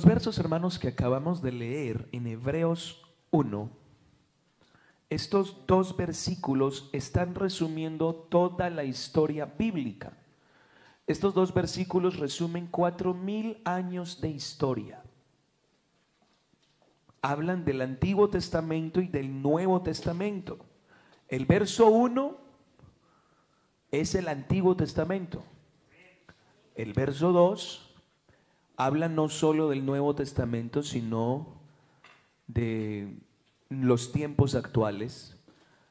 Los versos, hermanos, que acabamos de leer en Hebreos 1, estos dos versículos están resumiendo toda la historia bíblica. Estos dos versículos resumen cuatro mil años de historia. Hablan del Antiguo Testamento y del Nuevo Testamento. El verso 1 es el Antiguo Testamento. El verso 2 habla no solo del Nuevo Testamento, sino de los tiempos actuales.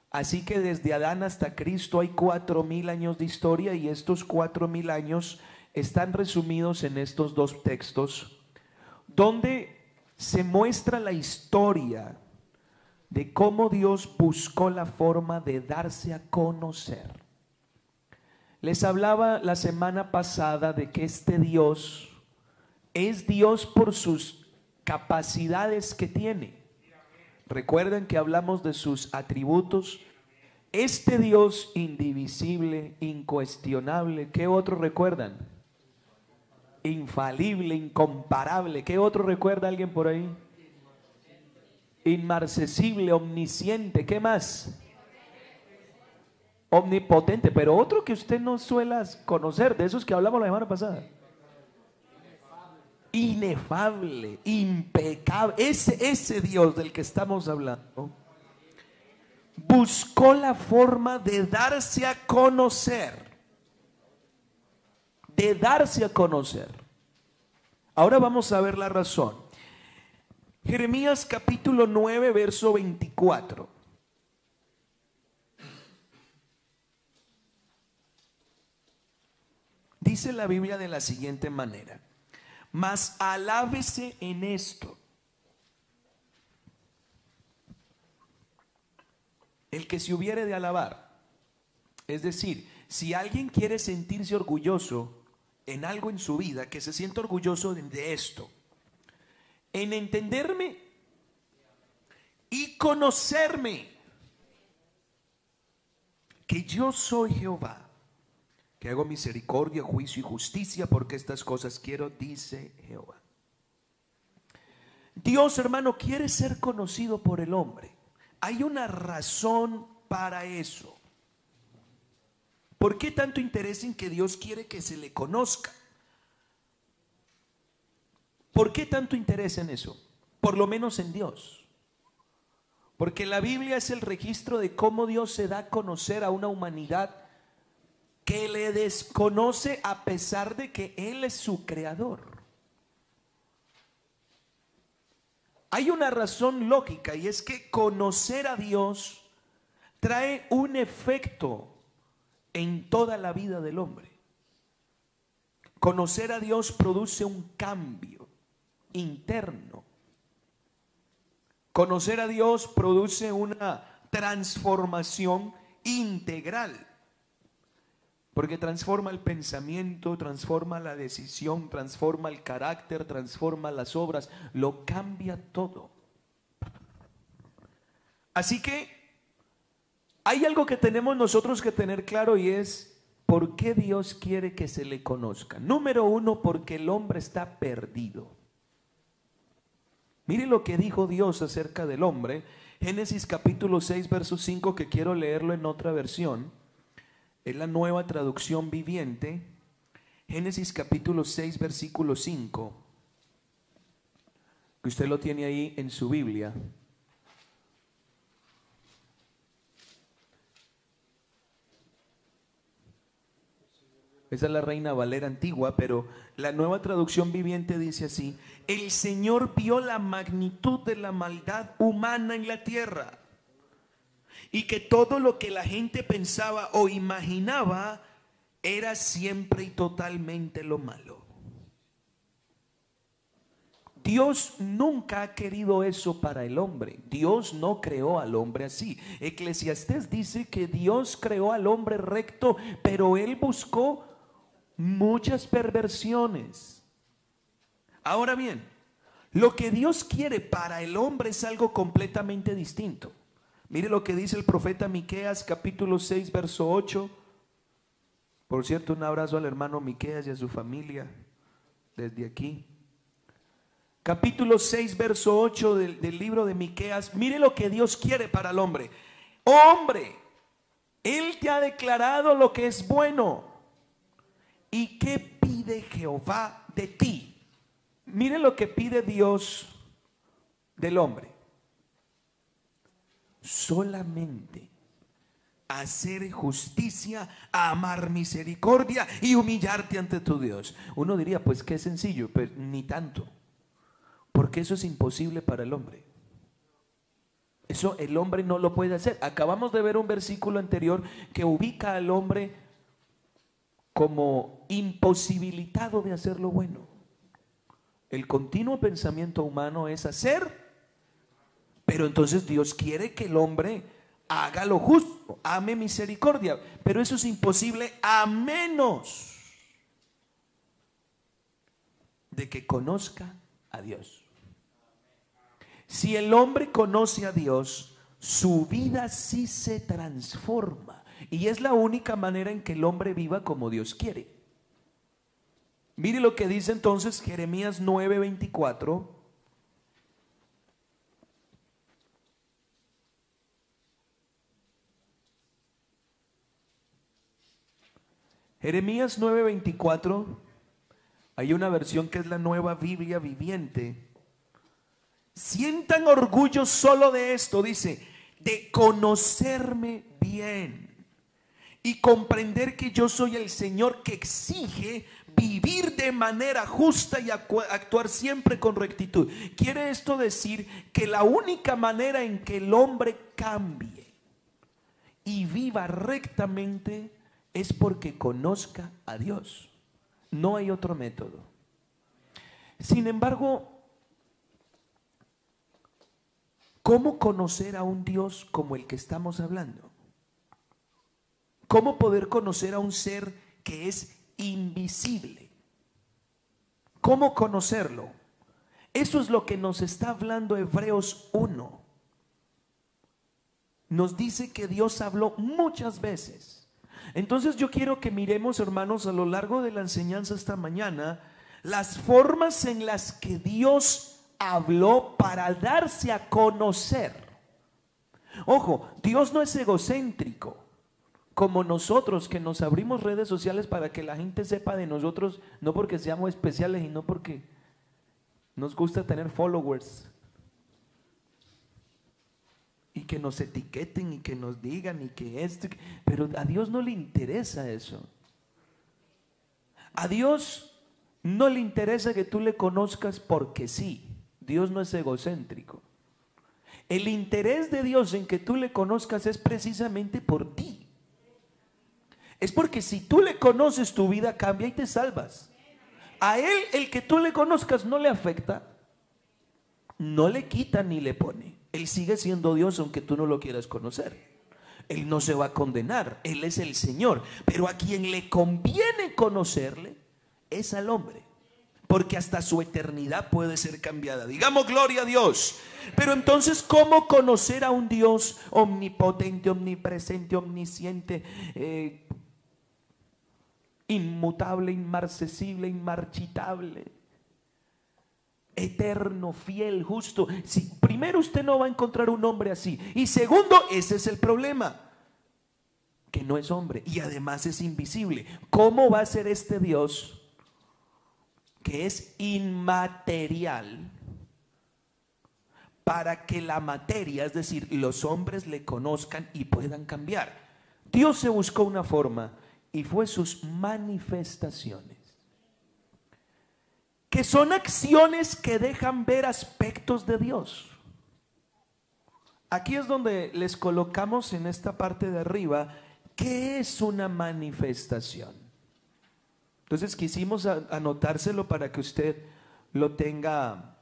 Así que desde Adán hasta Cristo hay cuatro mil años de historia y estos cuatro mil años están resumidos en estos dos textos, donde se muestra la historia de cómo Dios buscó la forma de darse a conocer. Les hablaba la semana pasada de que este Dios es Dios por sus capacidades que tiene. Recuerden que hablamos de sus atributos. Este Dios indivisible, incuestionable, ¿qué otro recuerdan? Infalible, incomparable. ¿Qué otro recuerda alguien por ahí? Inmarcesible, omnisciente. ¿Qué más? Omnipotente. Pero otro que usted no suela conocer, de esos que hablamos la semana pasada inefable, impecable, ese, ese Dios del que estamos hablando, buscó la forma de darse a conocer, de darse a conocer. Ahora vamos a ver la razón. Jeremías capítulo 9, verso 24. Dice la Biblia de la siguiente manera. Mas alábese en esto. El que se hubiere de alabar. Es decir, si alguien quiere sentirse orgulloso en algo en su vida, que se sienta orgulloso de esto. En entenderme y conocerme que yo soy Jehová que hago misericordia, juicio y justicia, porque estas cosas quiero, dice Jehová. Dios, hermano, quiere ser conocido por el hombre. Hay una razón para eso. ¿Por qué tanto interés en que Dios quiere que se le conozca? ¿Por qué tanto interés en eso? Por lo menos en Dios. Porque la Biblia es el registro de cómo Dios se da a conocer a una humanidad que le desconoce a pesar de que Él es su creador. Hay una razón lógica y es que conocer a Dios trae un efecto en toda la vida del hombre. Conocer a Dios produce un cambio interno. Conocer a Dios produce una transformación integral. Porque transforma el pensamiento, transforma la decisión, transforma el carácter, transforma las obras, lo cambia todo. Así que hay algo que tenemos nosotros que tener claro y es por qué Dios quiere que se le conozca. Número uno, porque el hombre está perdido. Mire lo que dijo Dios acerca del hombre. Génesis capítulo 6, verso 5, que quiero leerlo en otra versión es la nueva traducción viviente, Génesis capítulo 6, versículo 5, que usted lo tiene ahí en su Biblia. Esa es la reina Valera antigua, pero la nueva traducción viviente dice así, el Señor vio la magnitud de la maldad humana en la tierra y que todo lo que la gente pensaba o imaginaba era siempre y totalmente lo malo. Dios nunca ha querido eso para el hombre. Dios no creó al hombre así. Eclesiastés dice que Dios creó al hombre recto, pero él buscó muchas perversiones. Ahora bien, lo que Dios quiere para el hombre es algo completamente distinto. Mire lo que dice el profeta Miqueas capítulo 6 verso 8. Por cierto, un abrazo al hermano Miqueas y a su familia desde aquí. capítulo 6, verso 8 del, del libro de Miqueas. Mire lo que Dios quiere para el hombre. Hombre, Él te ha declarado lo que es bueno. ¿Y qué pide Jehová de ti? Mire lo que pide Dios del hombre. Solamente hacer justicia, amar misericordia y humillarte ante tu Dios. Uno diría, pues qué sencillo, pero ni tanto. Porque eso es imposible para el hombre. Eso el hombre no lo puede hacer. Acabamos de ver un versículo anterior que ubica al hombre como imposibilitado de hacer lo bueno. El continuo pensamiento humano es hacer, pero entonces Dios quiere que el hombre haga lo justo, ame misericordia, pero eso es imposible a menos de que conozca a Dios. Si el hombre conoce a Dios, su vida sí se transforma. Y es la única manera en que el hombre viva como Dios quiere. Mire lo que dice entonces Jeremías 9:24. Jeremías 9:24, hay una versión que es la nueva Biblia viviente sientan orgullo solo de esto, dice, de conocerme bien y comprender que yo soy el Señor que exige vivir de manera justa y actuar siempre con rectitud. Quiere esto decir que la única manera en que el hombre cambie y viva rectamente es porque conozca a Dios. No hay otro método. Sin embargo, ¿Cómo conocer a un Dios como el que estamos hablando? ¿Cómo poder conocer a un ser que es invisible? ¿Cómo conocerlo? Eso es lo que nos está hablando Hebreos 1. Nos dice que Dios habló muchas veces. Entonces yo quiero que miremos, hermanos, a lo largo de la enseñanza esta mañana, las formas en las que Dios habló para darse a conocer. Ojo, Dios no es egocéntrico como nosotros que nos abrimos redes sociales para que la gente sepa de nosotros, no porque seamos especiales y no porque nos gusta tener followers. Y que nos etiqueten y que nos digan y que esto, pero a Dios no le interesa eso. A Dios no le interesa que tú le conozcas porque sí. Dios no es egocéntrico. El interés de Dios en que tú le conozcas es precisamente por ti. Es porque si tú le conoces, tu vida cambia y te salvas. A Él, el que tú le conozcas, no le afecta, no le quita ni le pone. Él sigue siendo Dios aunque tú no lo quieras conocer. Él no se va a condenar, Él es el Señor. Pero a quien le conviene conocerle es al hombre porque hasta su eternidad puede ser cambiada. Digamos gloria a Dios. Pero entonces, ¿cómo conocer a un Dios omnipotente, omnipresente, omnisciente, eh, inmutable, inmarcesible, inmarchitable? Eterno, fiel, justo. Si, primero, usted no va a encontrar un hombre así. Y segundo, ese es el problema que no es hombre y además es invisible. ¿Cómo va a ser este Dios que es inmaterial para que la materia, es decir, los hombres le conozcan y puedan cambiar. Dios se buscó una forma y fue sus manifestaciones, que son acciones que dejan ver aspectos de Dios. Aquí es donde les colocamos en esta parte de arriba, ¿qué es una manifestación? Entonces quisimos anotárselo para que usted lo tenga,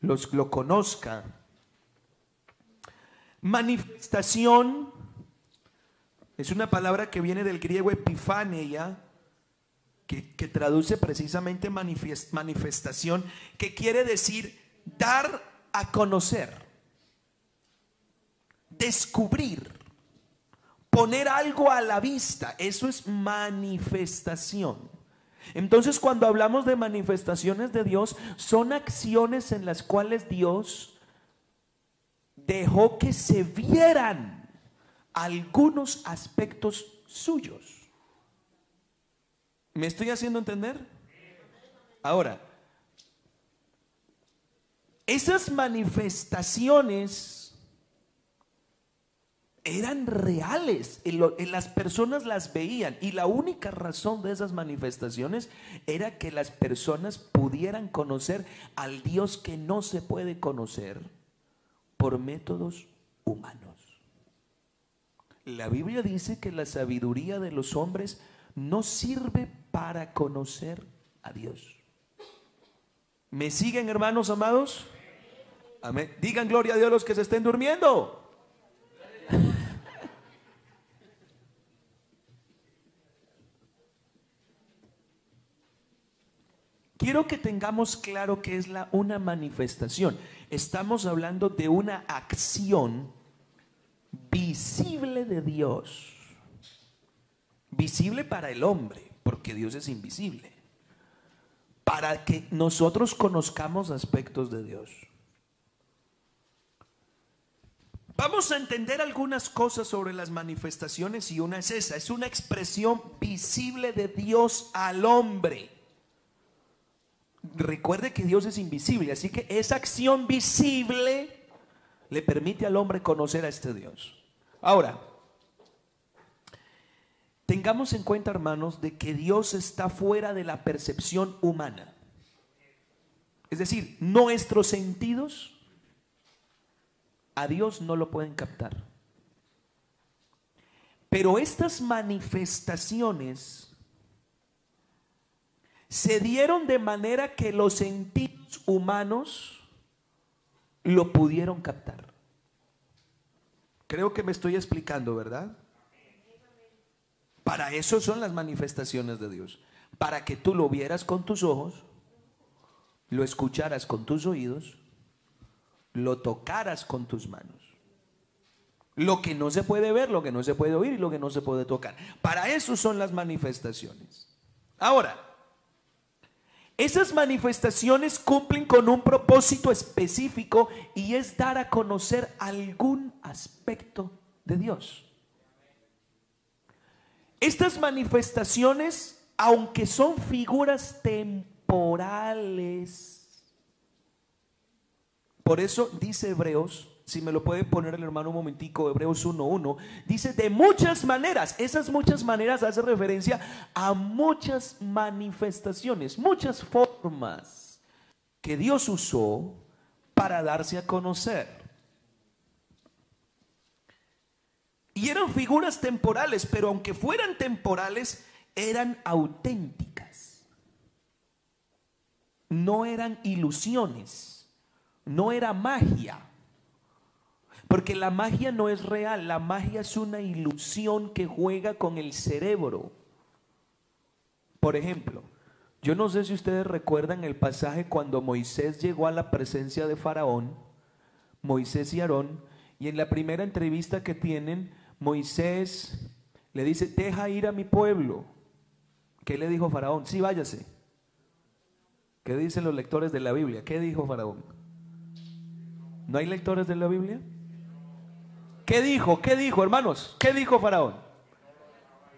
los, lo conozca. Manifestación es una palabra que viene del griego epifanía, que, traduce precisamente manifestación, que quiere decir dar a conocer, descubrir poner algo a la vista, eso es manifestación. Entonces cuando hablamos de manifestaciones de Dios, son acciones en las cuales Dios dejó que se vieran algunos aspectos suyos. ¿Me estoy haciendo entender? Ahora, esas manifestaciones eran reales, las personas las veían y la única razón de esas manifestaciones era que las personas pudieran conocer al Dios que no se puede conocer por métodos humanos. La Biblia dice que la sabiduría de los hombres no sirve para conocer a Dios. ¿Me siguen hermanos amados? Amén. Digan gloria a Dios los que se estén durmiendo. Quiero que tengamos claro que es una manifestación. Estamos hablando de una acción visible de Dios. Visible para el hombre, porque Dios es invisible. Para que nosotros conozcamos aspectos de Dios. Vamos a entender algunas cosas sobre las manifestaciones y una es esa, es una expresión visible de Dios al hombre. Recuerde que Dios es invisible, así que esa acción visible le permite al hombre conocer a este Dios. Ahora, tengamos en cuenta, hermanos, de que Dios está fuera de la percepción humana. Es decir, nuestros sentidos a Dios no lo pueden captar. Pero estas manifestaciones se dieron de manera que los sentidos humanos lo pudieron captar. Creo que me estoy explicando, ¿verdad? Para eso son las manifestaciones de Dios. Para que tú lo vieras con tus ojos, lo escucharas con tus oídos lo tocaras con tus manos. Lo que no se puede ver, lo que no se puede oír y lo que no se puede tocar. Para eso son las manifestaciones. Ahora, esas manifestaciones cumplen con un propósito específico y es dar a conocer algún aspecto de Dios. Estas manifestaciones, aunque son figuras temporales, por eso dice Hebreos, si me lo puede poner el hermano un momentico, Hebreos 1.1, dice de muchas maneras, esas muchas maneras hace referencia a muchas manifestaciones, muchas formas que Dios usó para darse a conocer. Y eran figuras temporales, pero aunque fueran temporales, eran auténticas. No eran ilusiones no era magia. Porque la magia no es real, la magia es una ilusión que juega con el cerebro. Por ejemplo, yo no sé si ustedes recuerdan el pasaje cuando Moisés llegó a la presencia de Faraón, Moisés y Aarón, y en la primera entrevista que tienen, Moisés le dice, deja ir a mi pueblo. ¿Qué le dijo Faraón? Sí, váyase. ¿Qué dicen los lectores de la Biblia? ¿Qué dijo Faraón? ¿No hay lectores de la Biblia? ¿Qué dijo? ¿Qué dijo, hermanos? ¿Qué dijo Faraón?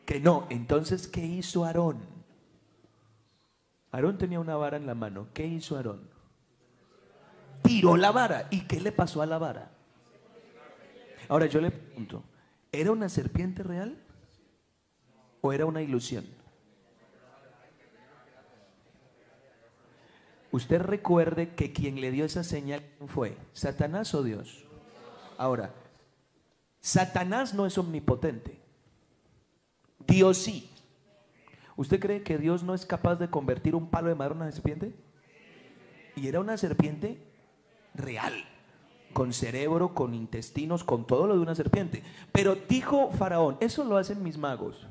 Que no. Entonces, ¿qué hizo Aarón? Aarón tenía una vara en la mano. ¿Qué hizo Aarón? Tiró la vara. ¿Y qué le pasó a la vara? Ahora yo le pregunto, ¿era una serpiente real o era una ilusión? Usted recuerde que quien le dio esa señal fue Satanás o Dios. Ahora, Satanás no es omnipotente. Dios sí. ¿Usted cree que Dios no es capaz de convertir un palo de madera en una serpiente? Y era una serpiente real, con cerebro, con intestinos, con todo lo de una serpiente. Pero dijo Faraón, eso lo hacen mis magos.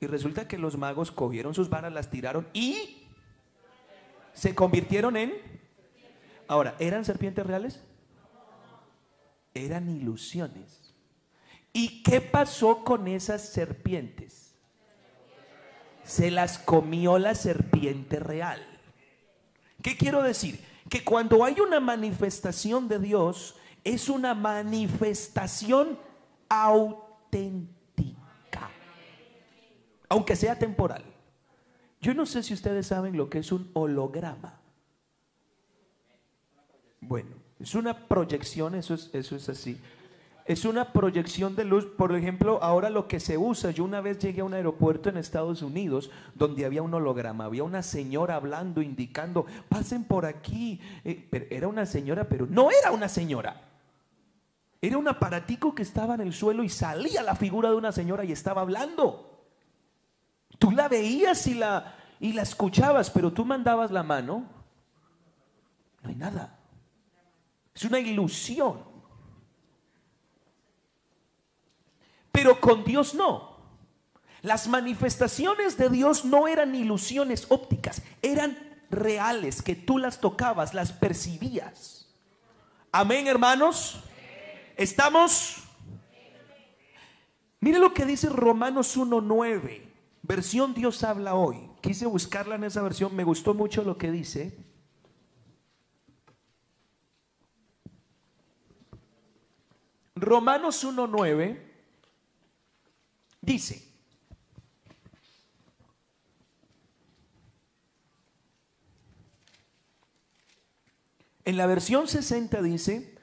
Y resulta que los magos cogieron sus varas, las tiraron y se convirtieron en... Ahora, ¿eran serpientes reales? Eran ilusiones. ¿Y qué pasó con esas serpientes? Se las comió la serpiente real. ¿Qué quiero decir? Que cuando hay una manifestación de Dios, es una manifestación auténtica, aunque sea temporal. Yo no sé si ustedes saben lo que es un holograma. Bueno, es una proyección, eso es, eso es así. Es una proyección de luz. Por ejemplo, ahora lo que se usa, yo una vez llegué a un aeropuerto en Estados Unidos donde había un holograma, había una señora hablando, indicando, pasen por aquí. Eh, pero era una señora, pero no era una señora. Era un aparatico que estaba en el suelo y salía la figura de una señora y estaba hablando. Tú la veías y la, y la escuchabas, pero tú mandabas la mano. No hay nada. Es una ilusión. Pero con Dios no. Las manifestaciones de Dios no eran ilusiones ópticas, eran reales, que tú las tocabas, las percibías. Amén, hermanos. ¿Estamos? Mire lo que dice Romanos 1.9, versión Dios habla hoy. Quise buscarla en esa versión, me gustó mucho lo que dice. Romanos 1.9 dice, en la versión 60 dice,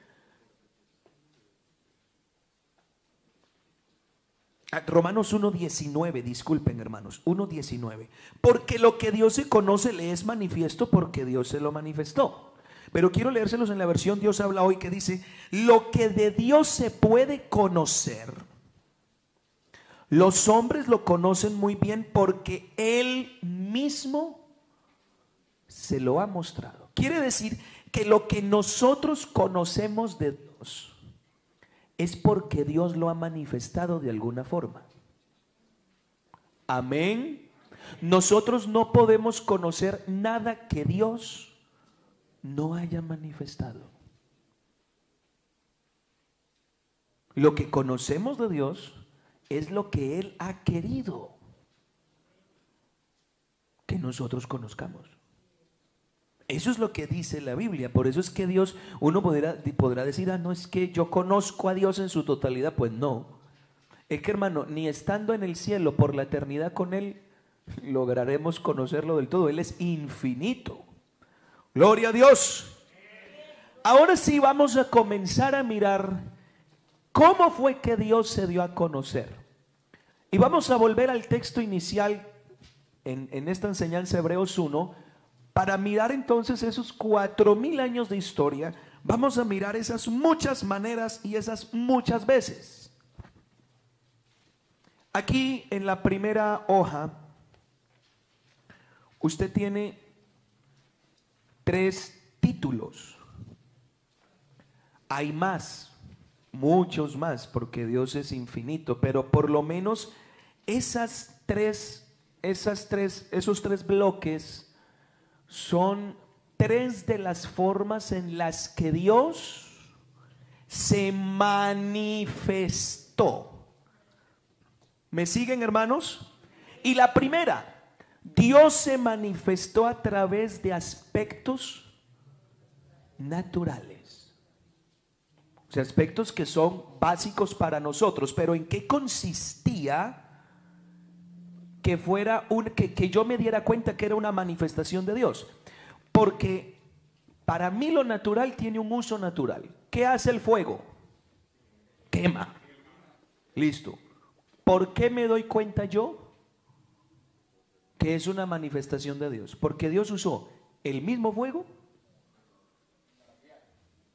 ah, Romanos 1.19, disculpen hermanos, 1.19. Porque lo que Dios se conoce le es manifiesto porque Dios se lo manifestó. Pero quiero leérselos en la versión Dios habla hoy que dice, lo que de Dios se puede conocer, los hombres lo conocen muy bien porque Él mismo se lo ha mostrado. Quiere decir que lo que nosotros conocemos de Dios es porque Dios lo ha manifestado de alguna forma. Amén. Nosotros no podemos conocer nada que Dios no haya manifestado. Lo que conocemos de Dios es lo que Él ha querido que nosotros conozcamos. Eso es lo que dice la Biblia. Por eso es que Dios, uno podrá, decir, ah, no es que yo conozco a Dios en su totalidad. Pues no. Es que hermano, ni estando en el cielo por la eternidad con Él, lograremos conocerlo del todo. Él es infinito. Gloria a Dios. Ahora sí vamos a comenzar a mirar cómo fue que Dios se dio a conocer. Y vamos a volver al texto inicial en, esta enseñanza Hebreos 1 para mirar entonces esos cuatro mil años de historia. Vamos a mirar esas muchas maneras y esas muchas veces. Aquí en la primera hoja, usted tiene tres títulos. Hay más, muchos más, porque Dios es infinito, pero por lo menos esas tres, esas tres, esos tres bloques son tres de las formas en las que Dios se manifestó. ¿Me siguen, hermanos? Y la primera, Dios se manifestó a través de aspectos naturales. O sea, aspectos que son básicos para nosotros, pero ¿en qué consistía que fuera un que, que yo me diera cuenta que era una manifestación de Dios? Porque para mí lo natural tiene un uso natural. ¿Qué hace el fuego? Quema. Listo. ¿Por qué me doy cuenta yo? que es una manifestación de Dios. Porque Dios usó el mismo fuego,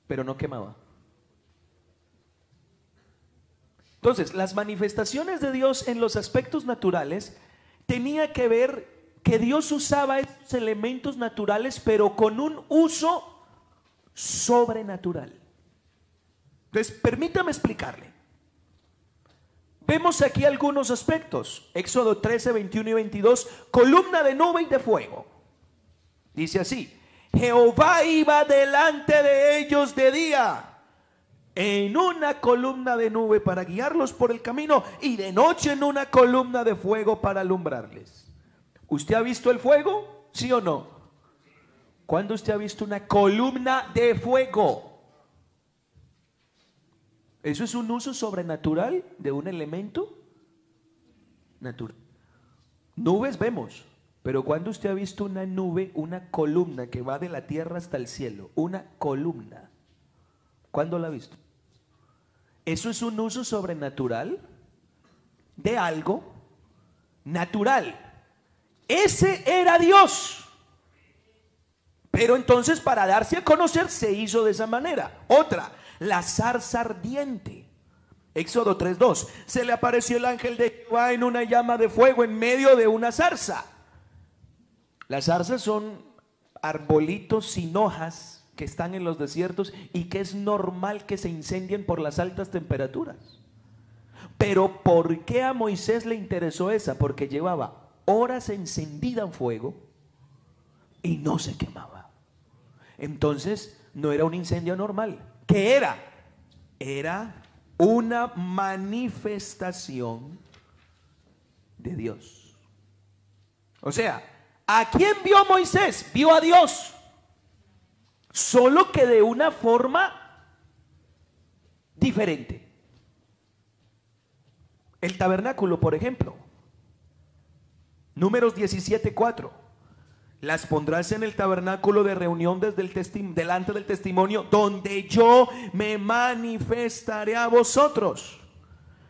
pero no quemaba. Entonces, las manifestaciones de Dios en los aspectos naturales tenía que ver que Dios usaba esos elementos naturales, pero con un uso sobrenatural. Entonces, permítame explicarle. Vemos aquí algunos aspectos. Éxodo 13, 21 y 22, columna de nube y de fuego. Dice así, Jehová iba delante de ellos de día en una columna de nube para guiarlos por el camino y de noche en una columna de fuego para alumbrarles. ¿Usted ha visto el fuego? ¿Sí o no? ¿Cuándo usted ha visto una columna de fuego? ¿Eso es un uso sobrenatural de un elemento natural? Nubes vemos, pero ¿cuándo usted ha visto una nube, una columna que va de la tierra hasta el cielo? Una columna. ¿Cuándo la ha visto? ¿Eso es un uso sobrenatural de algo natural? Ese era Dios. Pero entonces para darse a conocer se hizo de esa manera. Otra, la zarza ardiente. Éxodo 3.2. Se le apareció el ángel de Jehová en una llama de fuego en medio de una zarza. Las zarzas son arbolitos sin hojas que están en los desiertos y que es normal que se incendien por las altas temperaturas. Pero ¿por qué a Moisés le interesó esa? Porque llevaba horas encendida en fuego y no se quemaba. Entonces no era un incendio normal. ¿Qué era? Era una manifestación de Dios. O sea, ¿a quién vio Moisés? Vio a Dios. Solo que de una forma diferente. El tabernáculo, por ejemplo. Números 17:4. Las pondrás en el tabernáculo de reunión desde el delante del testimonio, donde yo me manifestaré a vosotros.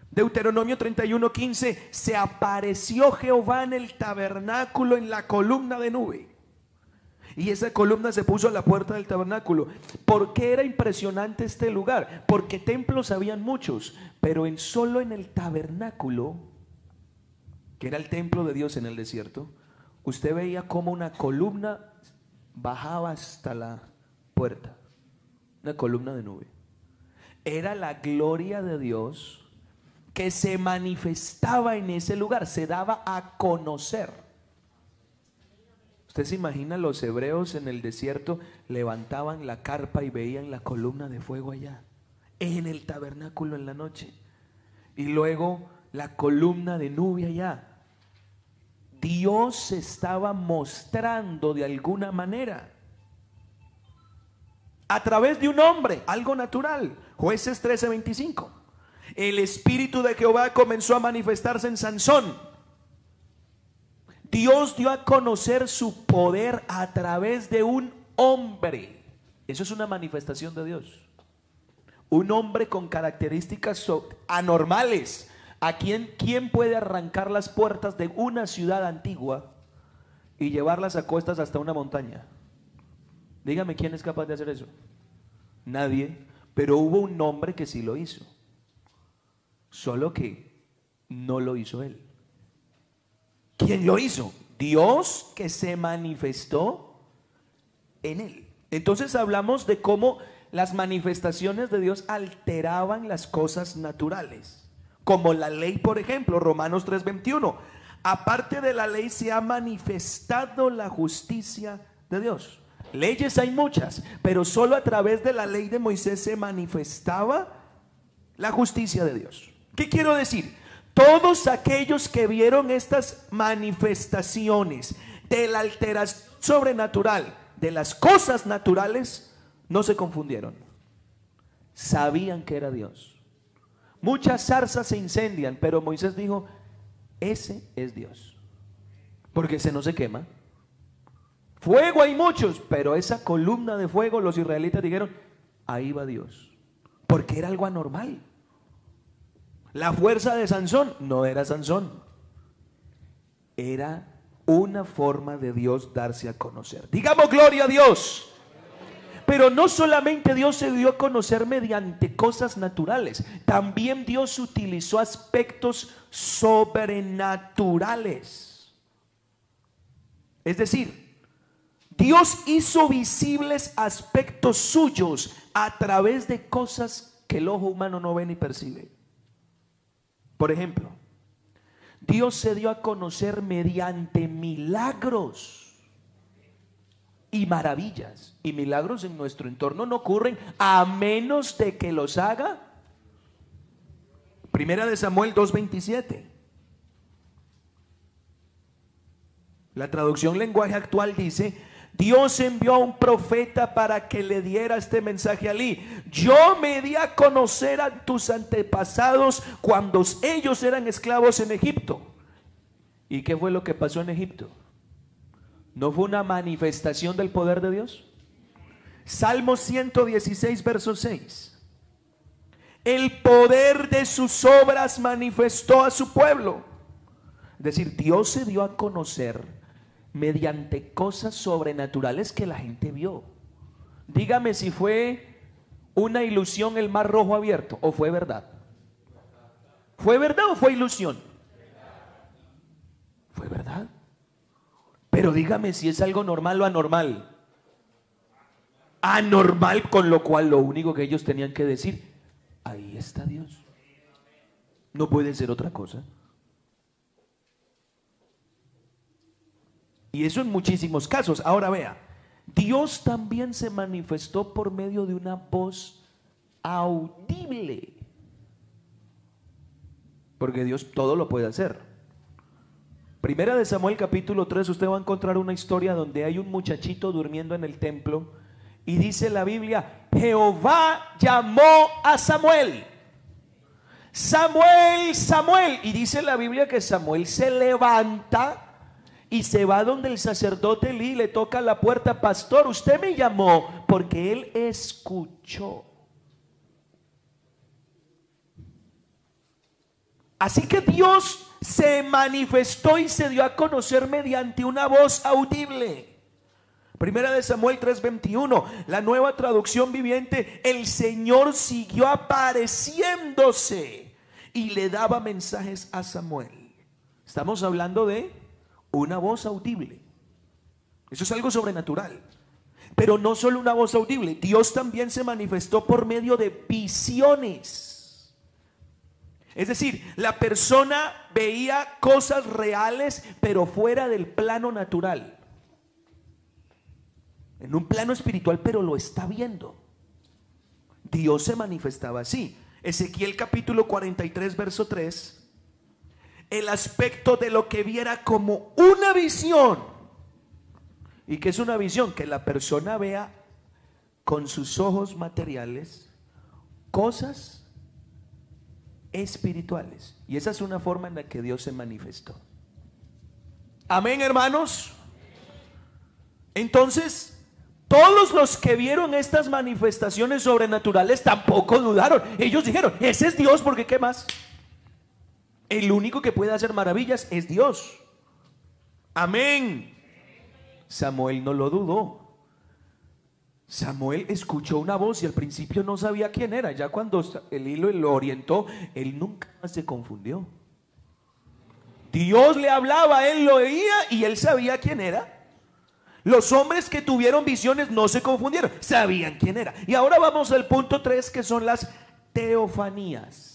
Deuteronomio 31:15, se apareció Jehová en el tabernáculo en la columna de nube. Y esa columna se puso a la puerta del tabernáculo. ¿Por qué era impresionante este lugar? Porque templos habían muchos, pero en solo en el tabernáculo, que era el templo de Dios en el desierto, usted veía como una columna bajaba hasta la puerta, una columna de nube. Era la gloria de Dios que se manifestaba en ese lugar, se daba a conocer. Usted se imagina los hebreos en el desierto levantaban la carpa y veían la columna de fuego allá, en el tabernáculo en la noche. Y luego la columna de nube allá. Dios estaba mostrando de alguna manera. A través de un hombre, algo natural. Jueces 13:25. El espíritu de Jehová comenzó a manifestarse en Sansón. Dios dio a conocer su poder a través de un hombre. Eso es una manifestación de Dios. Un hombre con características anormales, ¿A quién, quién puede arrancar las puertas de una ciudad antigua y llevarlas a cuestas hasta una montaña? Dígame quién es capaz de hacer eso. Nadie, pero hubo un hombre que sí lo hizo. Solo que no lo hizo él. ¿Quién lo hizo? Dios que se manifestó en él. Entonces hablamos de cómo las manifestaciones de Dios alteraban las cosas naturales como la ley, por ejemplo, Romanos 3:21. Aparte de la ley se ha manifestado la justicia de Dios. Leyes hay muchas, pero solo a través de la ley de Moisés se manifestaba la justicia de Dios. ¿Qué quiero decir? Todos aquellos que vieron estas manifestaciones de la alteración sobrenatural de las cosas naturales, no se confundieron. Sabían que era Dios. Muchas zarzas se incendian, pero Moisés dijo, ese es Dios. Porque ese no se quema. Fuego hay muchos, pero esa columna de fuego los israelitas dijeron, ahí va Dios. Porque era algo anormal. La fuerza de Sansón no era Sansón. Era una forma de Dios darse a conocer. Digamos gloria a Dios. Pero no solamente Dios se dio a conocer mediante cosas naturales, también Dios utilizó aspectos sobrenaturales. Es decir, Dios hizo visibles aspectos suyos a través de cosas que el ojo humano no ve ni percibe. Por ejemplo, Dios se dio a conocer mediante milagros y maravillas y milagros en nuestro entorno no ocurren a menos de que los haga. Primera de Samuel 2.27. La traducción lenguaje actual dice, Dios envió a un profeta para que le diera este mensaje a Lee. Yo me di a conocer a tus antepasados cuando ellos eran esclavos en Egipto. ¿Y qué fue lo que pasó en Egipto? ¿No fue una manifestación del poder de Dios? Salmo 116, verso 6. El poder de sus obras manifestó a su pueblo. Es decir, Dios se dio a conocer mediante cosas sobrenaturales que la gente vio. Dígame si fue una ilusión el mar rojo abierto o fue verdad. ¿Fue verdad o fue ilusión? Fue verdad. Pero dígame si es algo normal o anormal. Anormal, con lo cual lo único que ellos tenían que decir, ahí está Dios. No puede ser otra cosa. Y eso en muchísimos casos. Ahora vea, Dios también se manifestó por medio de una voz audible. Porque Dios todo lo puede hacer. Primera de Samuel capítulo 3, usted va a encontrar una historia donde hay un muchachito durmiendo en el templo y dice la Biblia, Jehová llamó a Samuel. Samuel, Samuel. Y dice la Biblia que Samuel se levanta y se va donde el sacerdote Lee le toca la puerta, pastor, usted me llamó porque él escuchó. Así que Dios se manifestó y se dio a conocer mediante una voz audible. Primera de Samuel 3:21, la nueva traducción viviente, el Señor siguió apareciéndose y le daba mensajes a Samuel. Estamos hablando de una voz audible. Eso es algo sobrenatural. Pero no solo una voz audible, Dios también se manifestó por medio de visiones. Es decir, la persona veía cosas reales, pero fuera del plano natural. En un plano espiritual, pero lo está viendo. Dios se manifestaba así. Ezequiel capítulo 43, verso 3 el aspecto de lo que viera como una visión. ¿Y qué es una visión? Que la persona vea con sus ojos materiales cosas espirituales. Y esa es una forma en la que Dios se manifestó. Amén, hermanos. Entonces, todos los que vieron estas manifestaciones sobrenaturales tampoco dudaron. Ellos dijeron, ese es Dios porque ¿qué más? El único que puede hacer maravillas es Dios. Amén. Samuel no lo dudó. Samuel escuchó una voz y al principio no sabía quién era. Ya cuando el hilo lo orientó, él nunca más se confundió. Dios le hablaba, él lo oía y él sabía quién era. Los hombres que tuvieron visiones no se confundieron, sabían quién era. Y ahora vamos al punto 3 que son las teofanías.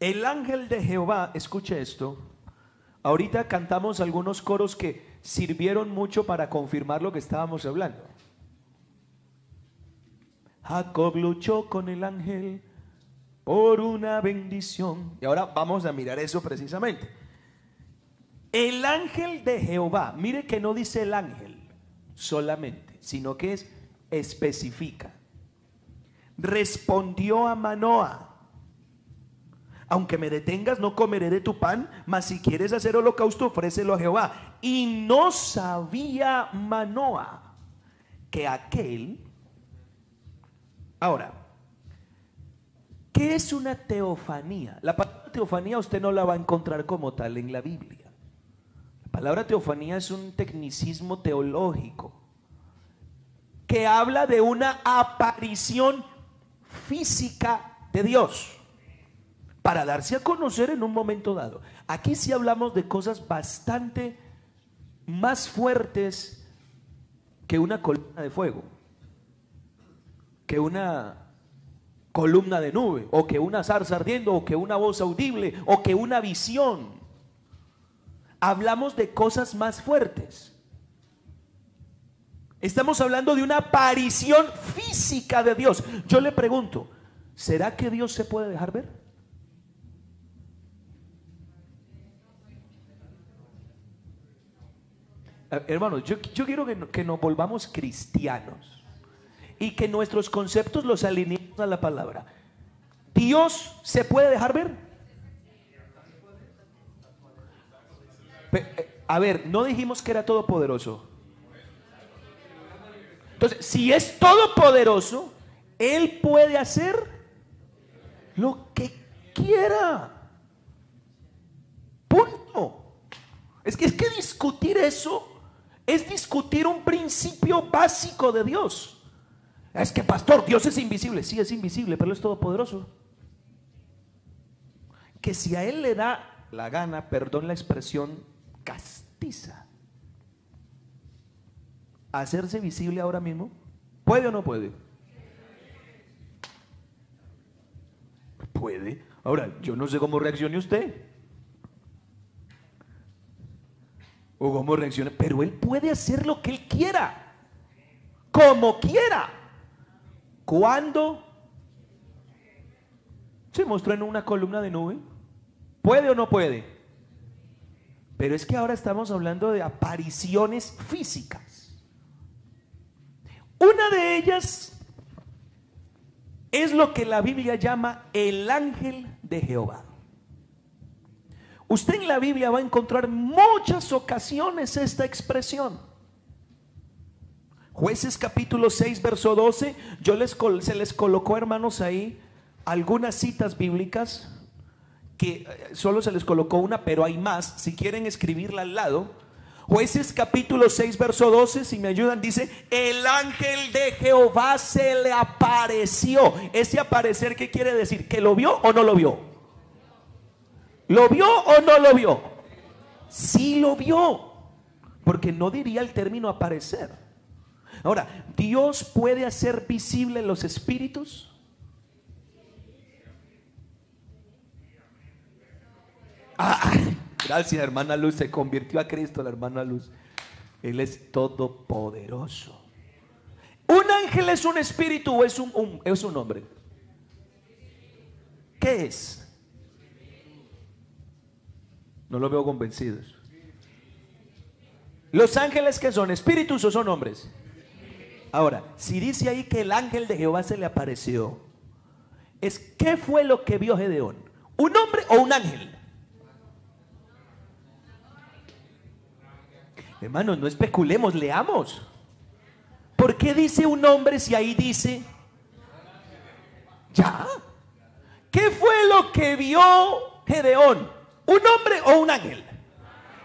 El ángel de Jehová, escuche esto, ahorita cantamos algunos coros que sirvieron mucho para confirmar lo que estábamos hablando. Jacob luchó con el ángel por una bendición. Y ahora vamos a mirar eso precisamente. El ángel de Jehová, mire que no dice el ángel solamente, sino que es especifica. Respondió a Manoah aunque me detengas, no comeré de tu pan, mas si quieres hacer holocausto, ofrécelo a Jehová. Y no sabía Manoa que aquel... Ahora, ¿qué es una teofanía? La palabra teofanía usted no la va a encontrar como tal en la Biblia. La palabra teofanía es un tecnicismo teológico que habla de una aparición física de Dios para darse a conocer en un momento dado. Aquí sí hablamos de cosas bastante más fuertes que una columna de fuego, que una columna de nube, o que una zarza ardiendo, o que una voz audible, o que una visión. Hablamos de cosas más fuertes. Estamos hablando de una aparición física de Dios. Yo le pregunto, ¿será que Dios se puede dejar ver? Hermanos, yo, quiero que, que nos volvamos cristianos y que nuestros conceptos los alineemos a la palabra. ¿Dios se puede dejar ver? Eh, a ver, no dijimos que era todopoderoso. Entonces, si es todopoderoso, Él puede hacer lo que quiera. Punto. Es que es que discutir eso es discutir un principio básico de Dios. Es que, pastor, Dios es invisible. Sí, es invisible, pero es todopoderoso. Que si a Él le da la gana, perdón la expresión, castiza. Hacerse visible ahora mismo, ¿puede o no puede? Puede. Ahora, yo no sé cómo reaccione usted. O cómo reaccione, pero Él puede hacer lo que Él quiera. Como quiera. ¿Cuándo? Se mostró en una columna de nube. ¿Puede o no puede? Pero es que ahora estamos hablando de apariciones físicas. Una de ellas es lo que la Biblia llama el ángel de Jehová. Usted en la Biblia va a encontrar muchas ocasiones esta expresión. Jueces capítulo 6, verso 12, yo les, se les colocó, hermanos, ahí algunas citas bíblicas, que eh, solo se les colocó una, pero hay más, si quieren escribirla al lado. Jueces capítulo 6, verso 12, si me ayudan, dice, el ángel de Jehová se le apareció. Ese aparecer, ¿qué quiere decir? ¿Que lo vio o no lo vio? ¿Lo vio o no lo vio? Sí lo vio, porque no diría el término aparecer. Ahora, ¿Dios puede hacer visible los espíritus? Ah, gracias, hermana Luz. Se convirtió a Cristo la hermana Luz. Él es todopoderoso. ¿Un ángel es un espíritu o es un, es un hombre? ¿Qué es? No lo veo convencidos. ¿Los ángeles que son? ¿Espíritus o son hombres? Ahora, si dice ahí que el ángel de Jehová se le apareció, es ¿qué fue lo que vio Gedeón? ¿Un hombre o un ángel? Hermanos, no especulemos, leamos. ¿Por qué dice un hombre si ahí dice ya? ¿Qué fue lo que vio Gedeón? ¿Un hombre o un ángel?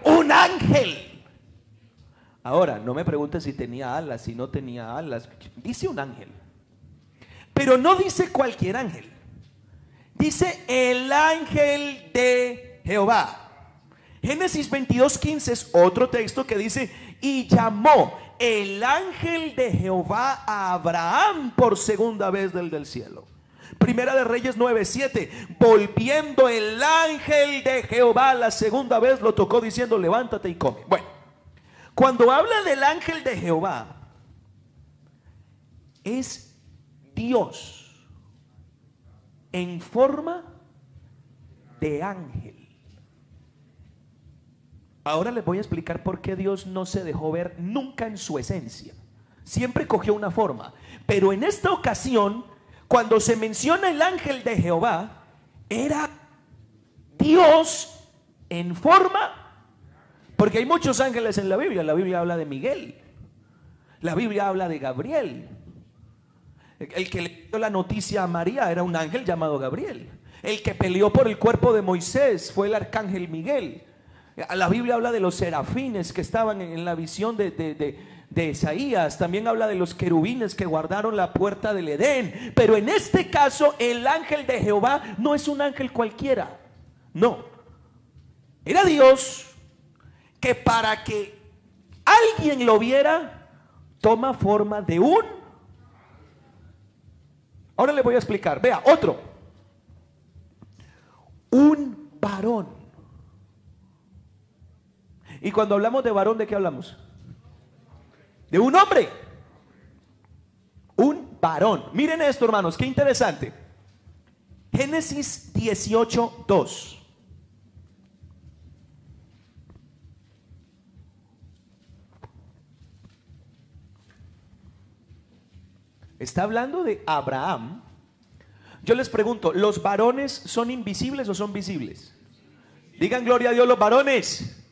Un ángel. Ahora, no me pregunte si tenía alas, si no tenía alas. Dice un ángel. Pero no dice cualquier ángel. Dice el ángel de Jehová. Génesis 22:15 es otro texto que dice, y llamó el ángel de Jehová a Abraham por segunda vez del del cielo. Primera de Reyes 9:7, volviendo el ángel de Jehová la segunda vez lo tocó diciendo, levántate y come. Bueno, cuando habla del ángel de Jehová, es Dios en forma de ángel. Ahora les voy a explicar por qué Dios no se dejó ver nunca en su esencia. Siempre cogió una forma. Pero en esta ocasión, cuando se menciona el ángel de Jehová, era Dios en forma porque hay muchos ángeles en la Biblia. La Biblia habla de Miguel. La Biblia habla de Gabriel. El que le dio la noticia a María era un ángel llamado Gabriel. El que peleó por el cuerpo de Moisés fue el arcángel Miguel. La Biblia habla de los serafines que estaban en la visión de, Isaías. También habla de los querubines que guardaron la puerta del Edén. Pero en este caso, el ángel de Jehová no es un ángel cualquiera. No. Era Dios que para que alguien lo viera, toma forma de un... Ahora le voy a explicar. Vea, otro. Un varón. Y cuando hablamos de varón, ¿de qué hablamos? de un hombre, un varón. Miren esto, hermanos, qué interesante. Génesis 18, 2. Está hablando de Abraham. Yo les pregunto, ¿los varones son invisibles o son visibles? Digan gloria a Dios los varones.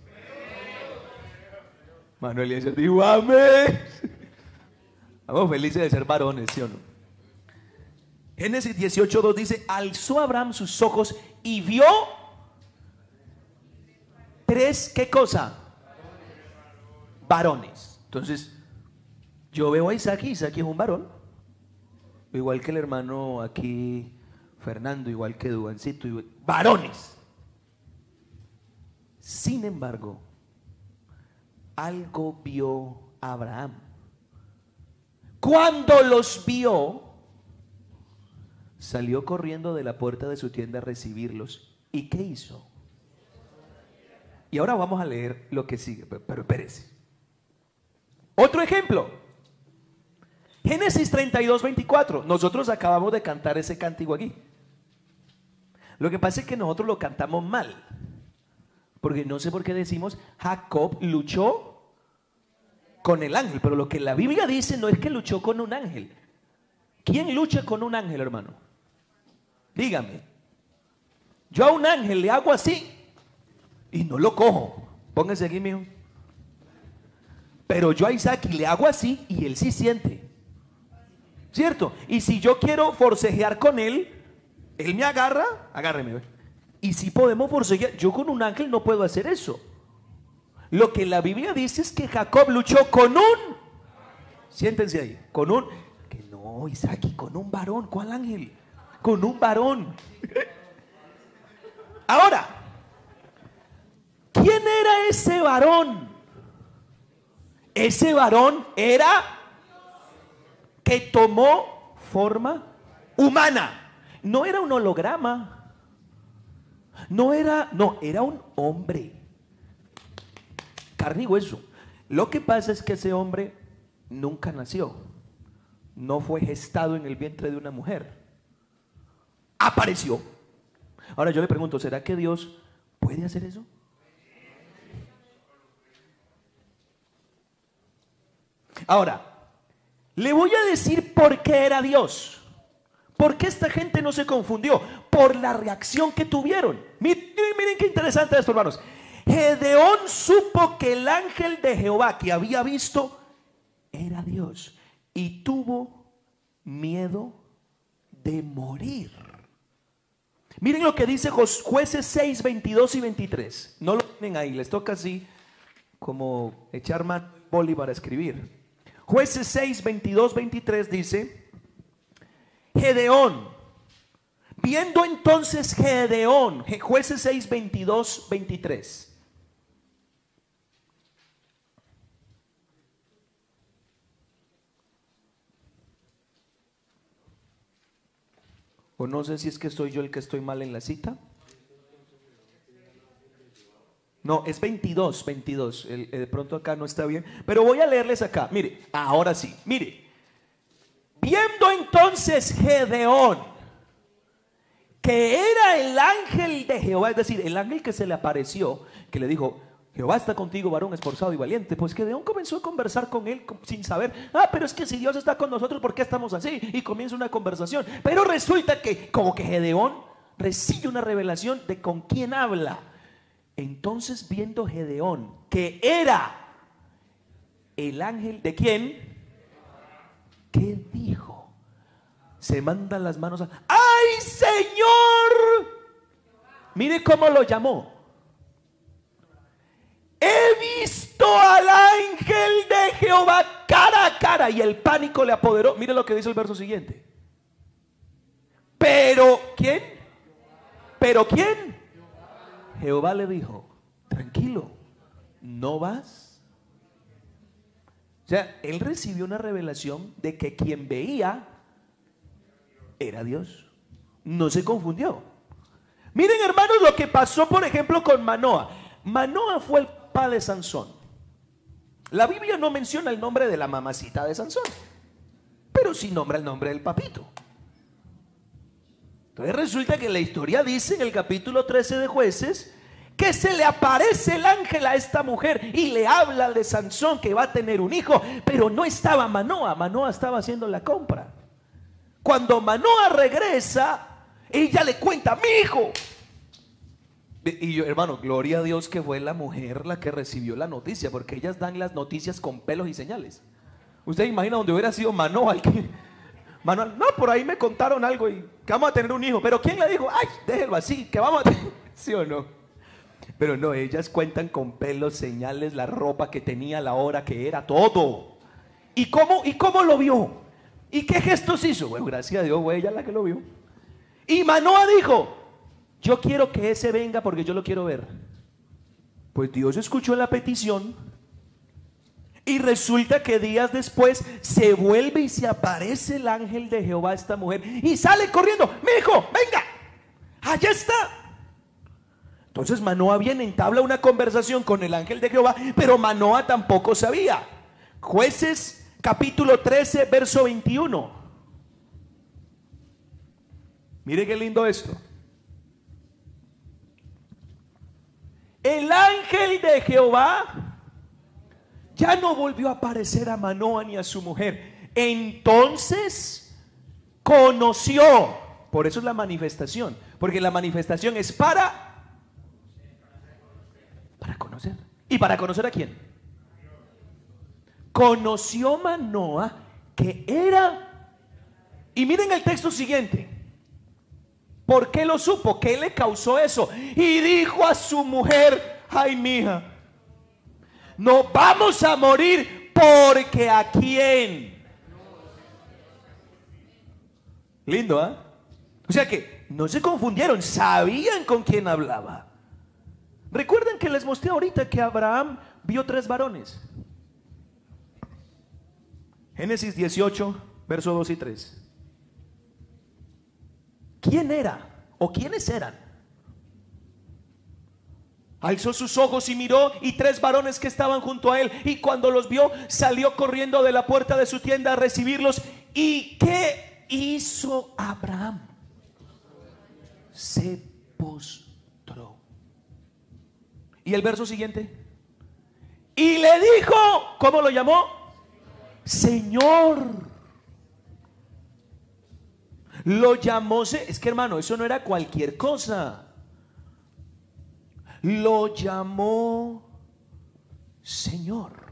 Manuel Eliezer dijo, amén. Estamos felices de ser varones, ¿sí o no? Génesis 18.2 dice, alzó Abraham sus ojos y vio tres, ¿qué cosa? Varones. Entonces, yo veo a Isaac y Isaac es un varón. Igual que el hermano aquí, Fernando, igual que Duancito, varones. Sin embargo, algo vio Abraham. Cuando los vio, salió corriendo de la puerta de su tienda a recibirlos. ¿Y qué hizo? Y ahora vamos a leer lo que sigue, pero espérese. Otro ejemplo. Génesis 32, 24. Nosotros acabamos de cantar ese cántico aquí. Lo que pasa es que nosotros lo cantamos mal. Porque no sé por qué decimos, Jacob luchó con el ángel. Pero lo que la Biblia dice no es que luchó con un ángel. ¿Quién lucha con un ángel, hermano? Dígame. Yo a un ángel le hago así y no lo cojo. Póngase aquí, mijo. Pero yo a Isaac le hago así y él sí siente. ¿Cierto? Y si yo quiero forcejear con él, él me agarra, agárreme. Y si podemos forcejear, yo con un ángel no puedo hacer eso. Lo que la Biblia dice es que Jacob luchó con un, siéntense ahí, con un, que no, Isaac, con un varón, ¿cuál ángel? Con un varón. Ahora, ¿quién era ese varón? Ese varón era que tomó forma humana. No era un holograma. No era, no, era un hombre carne y hueso. Lo que pasa es que ese hombre nunca nació, no fue gestado en el vientre de una mujer, apareció. Ahora yo le pregunto, ¿será que Dios puede hacer eso? Ahora, le voy a decir por qué era Dios. ¿Por qué esta gente no se confundió? Por la reacción que tuvieron. Miren, qué interesante esto, hermanos. Gedeón supo que el ángel de Jehová que había visto era Dios y tuvo miedo de morir. Miren lo que dice jueces 6, 22 y 23. No lo tienen ahí, les toca así como echar más boli para escribir. Jueces 6, 22, 23 dice, Gedeón, viendo entonces Gedeón, jueces 6, 22, 23. O no sé si es que soy yo el que estoy mal en la cita. No, es 22, 22. de pronto acá no está bien. Pero voy a leerles acá. Mire, ahora sí. Mire. Viendo entonces Gedeón que era el ángel de Jehová, es decir, el ángel que se le apareció, que le dijo, Jehová está contigo, varón esforzado y valiente. Pues Gedeón comenzó a conversar con él sin saber, ah, pero es que si Dios está con nosotros, ¿por qué estamos así? Y comienza una conversación. Pero resulta que como que Gedeón recibe una revelación de con quién habla. Entonces viendo Gedeón que era el ángel de quién, ¿qué dijo? Se mandan las manos a, ¡ay Señor! Mire cómo lo llamó he visto al ángel de Jehová cara a cara y el pánico le apoderó. Mire lo que dice el verso siguiente. Pero, ¿quién? ¿Pero quién? Jehová le dijo, tranquilo, no vas. Él recibió una revelación de que quien veía era Dios. No se confundió. Miren hermanos lo que pasó, por ejemplo, con Manoa. Manoa fue el de Sansón. La Biblia no menciona el nombre de la mamacita de Sansón, pero sí nombra el nombre del papito. Entonces resulta que la historia dice en el capítulo 13 de jueces que se le aparece el ángel a esta mujer y le habla de Sansón que va a tener un hijo, pero no estaba Manoa, Manoa estaba haciendo la compra. Cuando Manoa regresa, ella le cuenta, mi hijo. Y yo, hermano, gloria a Dios que fue la mujer la que recibió la noticia, porque ellas dan las noticias con pelos y señales. Usted imagina donde hubiera sido Manoa, que, Manuel, no, por ahí me contaron algo y que vamos a tener un hijo. Pero ¿quién le dijo? Ay, déjelo así, que vamos a tener, ¿sí o no? Pero no, ellas cuentan con pelos, señales, la ropa que tenía, la hora que era, todo. ¿Y cómo, y cómo lo vio? ¿Y qué gestos hizo? Bueno, gracias a Dios fue ella la que lo vio. Y Manoa dijo, yo quiero que ese venga porque yo lo quiero ver. Pues Dios escuchó la petición y resulta que días después se vuelve y se aparece el ángel de Jehová a esta mujer y sale corriendo. Mi hijo, venga, allá está. Entonces Manoa viene, entabla una conversación con el ángel de Jehová, pero Manoa tampoco sabía. Jueces capítulo 13, verso 21. Mire qué lindo esto. El ángel de Jehová ya no volvió a aparecer a Manoa ni a su mujer. Entonces conoció. Por eso es la manifestación. Porque la manifestación es para... Para conocer. ¿Y para conocer a quién? Conoció Manoa que era... Y miren el texto siguiente. ¿Por qué lo supo? ¿Qué le causó eso? Y dijo a su mujer, ay mija, no vamos a morir porque a quién. Lindo, ¿ah? O sea que no se confundieron, sabían con quién hablaba. Recuerden que les mostré ahorita que Abraham vio tres varones. Génesis 18, verso 2 y 3. ¿Quién era? ¿O quiénes eran? Alzó sus ojos y miró y tres varones que estaban junto a él. Y cuando los vio, salió corriendo de la puerta de su tienda a recibirlos. ¿Y qué hizo Abraham? Se postró. Y el verso siguiente. Y le dijo, ¿cómo lo llamó? Señor. Lo llamó, es que hermano, eso no era cualquier cosa lo llamó Señor.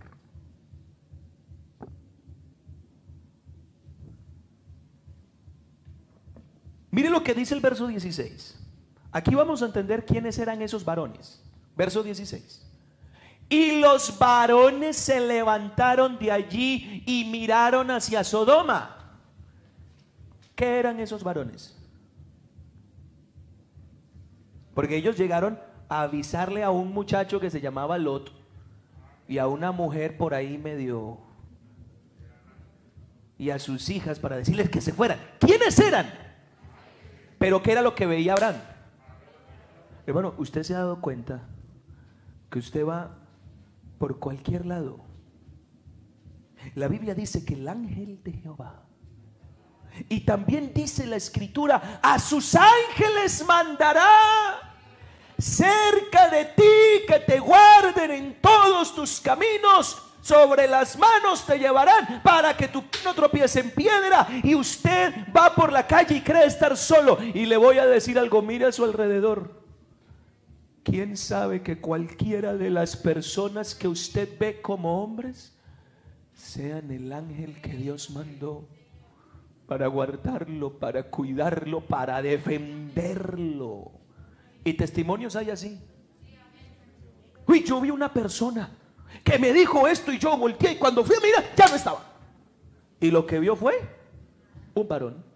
Mire lo que dice el verso 16. Aquí vamos a entender quiénes eran esos varones. Verso 16. Y los varones se levantaron de allí y miraron hacia Sodoma. ¿Qué eran esos varones? Porque ellos llegaron avisarle a un muchacho que se llamaba Lot y a una mujer por ahí medio y a sus hijas para decirles que se fueran. ¿Quiénes eran? Pero ¿qué era lo que veía Abraham? Hermano, usted se ha dado cuenta que usted va por cualquier lado. La Biblia dice que el ángel de Jehová y también dice la escritura, a sus ángeles mandará cerca de ti, que te guarden en todos tus caminos. Sobre las manos te llevarán para que tu no tropiece en piedra. Y usted va por la calle y cree estar solo. Y le voy a decir algo, mire a su alrededor. ¿Quién sabe que cualquiera de las personas que usted ve como hombres sean el ángel que Dios mandó para guardarlo, para cuidarlo, para defenderlo? Y testimonios hay así. Uy, yo vi una persona que me dijo esto y yo volteé y cuando fui a mirar ya no estaba. Y lo que vio fue un varón.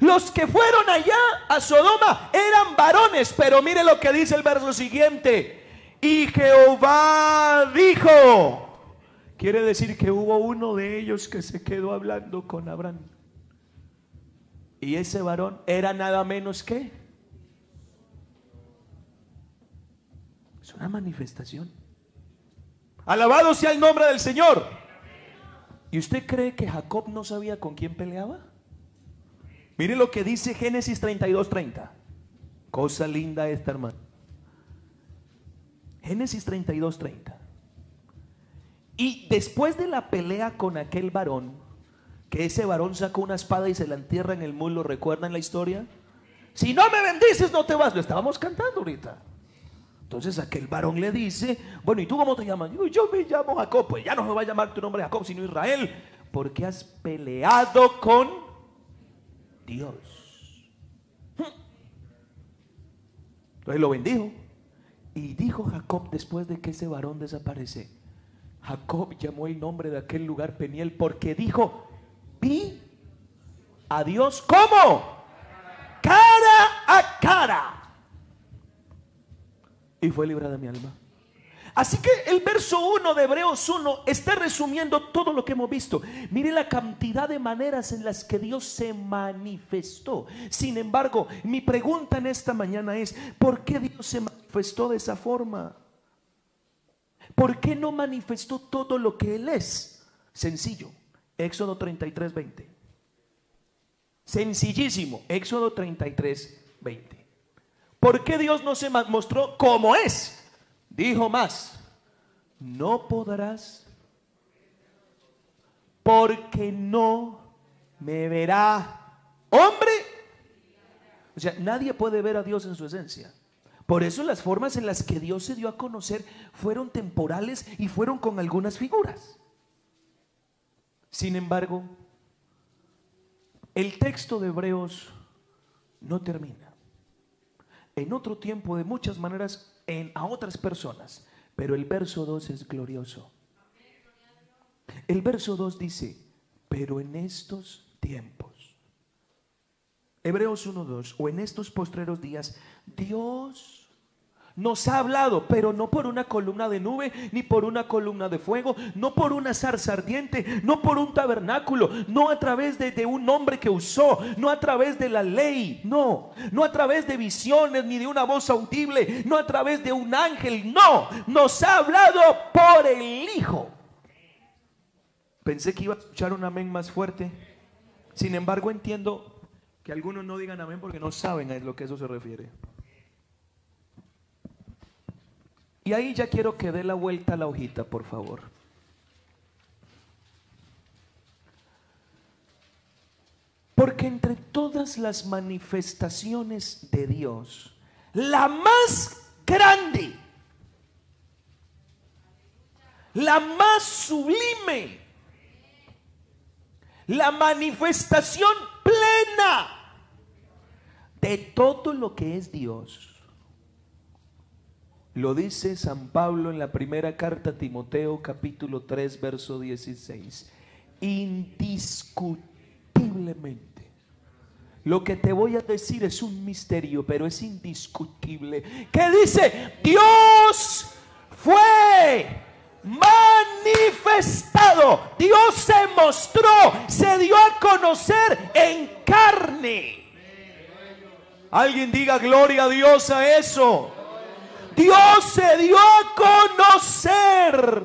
Los que fueron allá a Sodoma eran varones, pero mire lo que dice el verso siguiente. Y Jehová dijo, quiere decir que hubo uno de ellos que se quedó hablando con Abraham. Y ese varón era nada menos que una manifestación. Alabado sea el nombre del Señor. ¿Y usted cree que Jacob no sabía con quién peleaba? Mire lo que dice Génesis 32:30. Cosa linda esta, hermano. Génesis 32:30. Y después de la pelea con aquel varón, que ese varón sacó una espada y se la entierra en el muslo. ¿Recuerdan la historia? Si no me bendices, no te vas. Lo estábamos cantando ahorita. Entonces aquel varón le dice, bueno, ¿y tú cómo te llamas? Digo, yo me llamo Jacob. Pues ya no me va a llamar tu nombre Jacob, sino Israel. Porque has peleado con Dios. Entonces lo bendijo. Y dijo Jacob después de que ese varón desaparece. Jacob llamó el nombre de aquel lugar Peniel porque dijo, vi a Dios como cara a cara. Y fue librada mi alma. Así que el verso 1 de Hebreos 1 está resumiendo todo lo que hemos visto. Mire la cantidad de maneras en las que Dios se manifestó. Sin embargo, mi pregunta en esta mañana es, ¿por qué Dios se manifestó de esa forma? ¿Por qué no manifestó todo lo que Él es? Sencillo. Éxodo 33, 20. Sencillísimo. Éxodo 33, 20. ¿Por qué Dios no se mostró como es? Dijo más, no podrás porque no me verá hombre. O sea, nadie puede ver a Dios en su esencia. Por eso las formas en las que Dios se dio a conocer fueron temporales y fueron con algunas figuras. Sin embargo, el texto de Hebreos no termina. En otro tiempo, de muchas maneras, a otras personas. Pero el verso 2 es glorioso. El verso 2 dice, pero en estos tiempos, Hebreos 1.2, o en estos postreros días, Dios nos ha hablado, pero no por una columna de nube, ni por una columna de fuego, no por una zarza ardiente, no por un tabernáculo, no a través de, un hombre que usó, no a través de la ley, no, no a través de visiones, ni de una voz audible, no a través de un ángel, no, nos ha hablado por el Hijo. Pensé que iba a escuchar un amén más fuerte, sin embargo entiendo que algunos no digan amén porque no saben a lo que eso se refiere. Y ahí ya quiero que dé la vuelta a la hojita, por favor. Porque entre todas las manifestaciones de Dios, la más grande, la más sublime, la manifestación plena de todo lo que es Dios, lo dice San Pablo en la primera carta a Timoteo capítulo 3 verso 16. Indiscutiblemente. Lo que te voy a decir es un misterio, pero es indiscutible. ¿Qué dice? Dios fue manifestado. Dios se mostró, se dio a conocer en carne. Alguien diga gloria a Dios a eso. Dios se dio a conocer,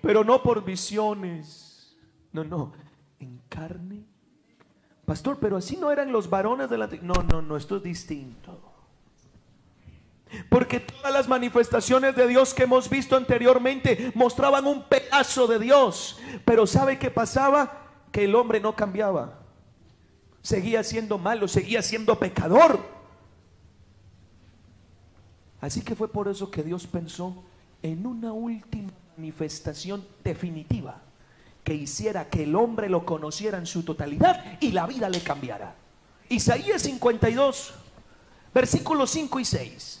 pero no por visiones. No, no, en carne. Pastor, pero así no eran los varones de la... No, no, no, esto es distinto. Porque todas las manifestaciones de Dios que hemos visto anteriormente mostraban un pedazo de Dios. Pero ¿sabe qué pasaba? Que el hombre no cambiaba. Seguía siendo malo, seguía siendo pecador. Así que fue por eso que Dios pensó en una última manifestación definitiva que hiciera que el hombre lo conociera en su totalidad y la vida le cambiara. Isaías 52, versículos 5 y 6.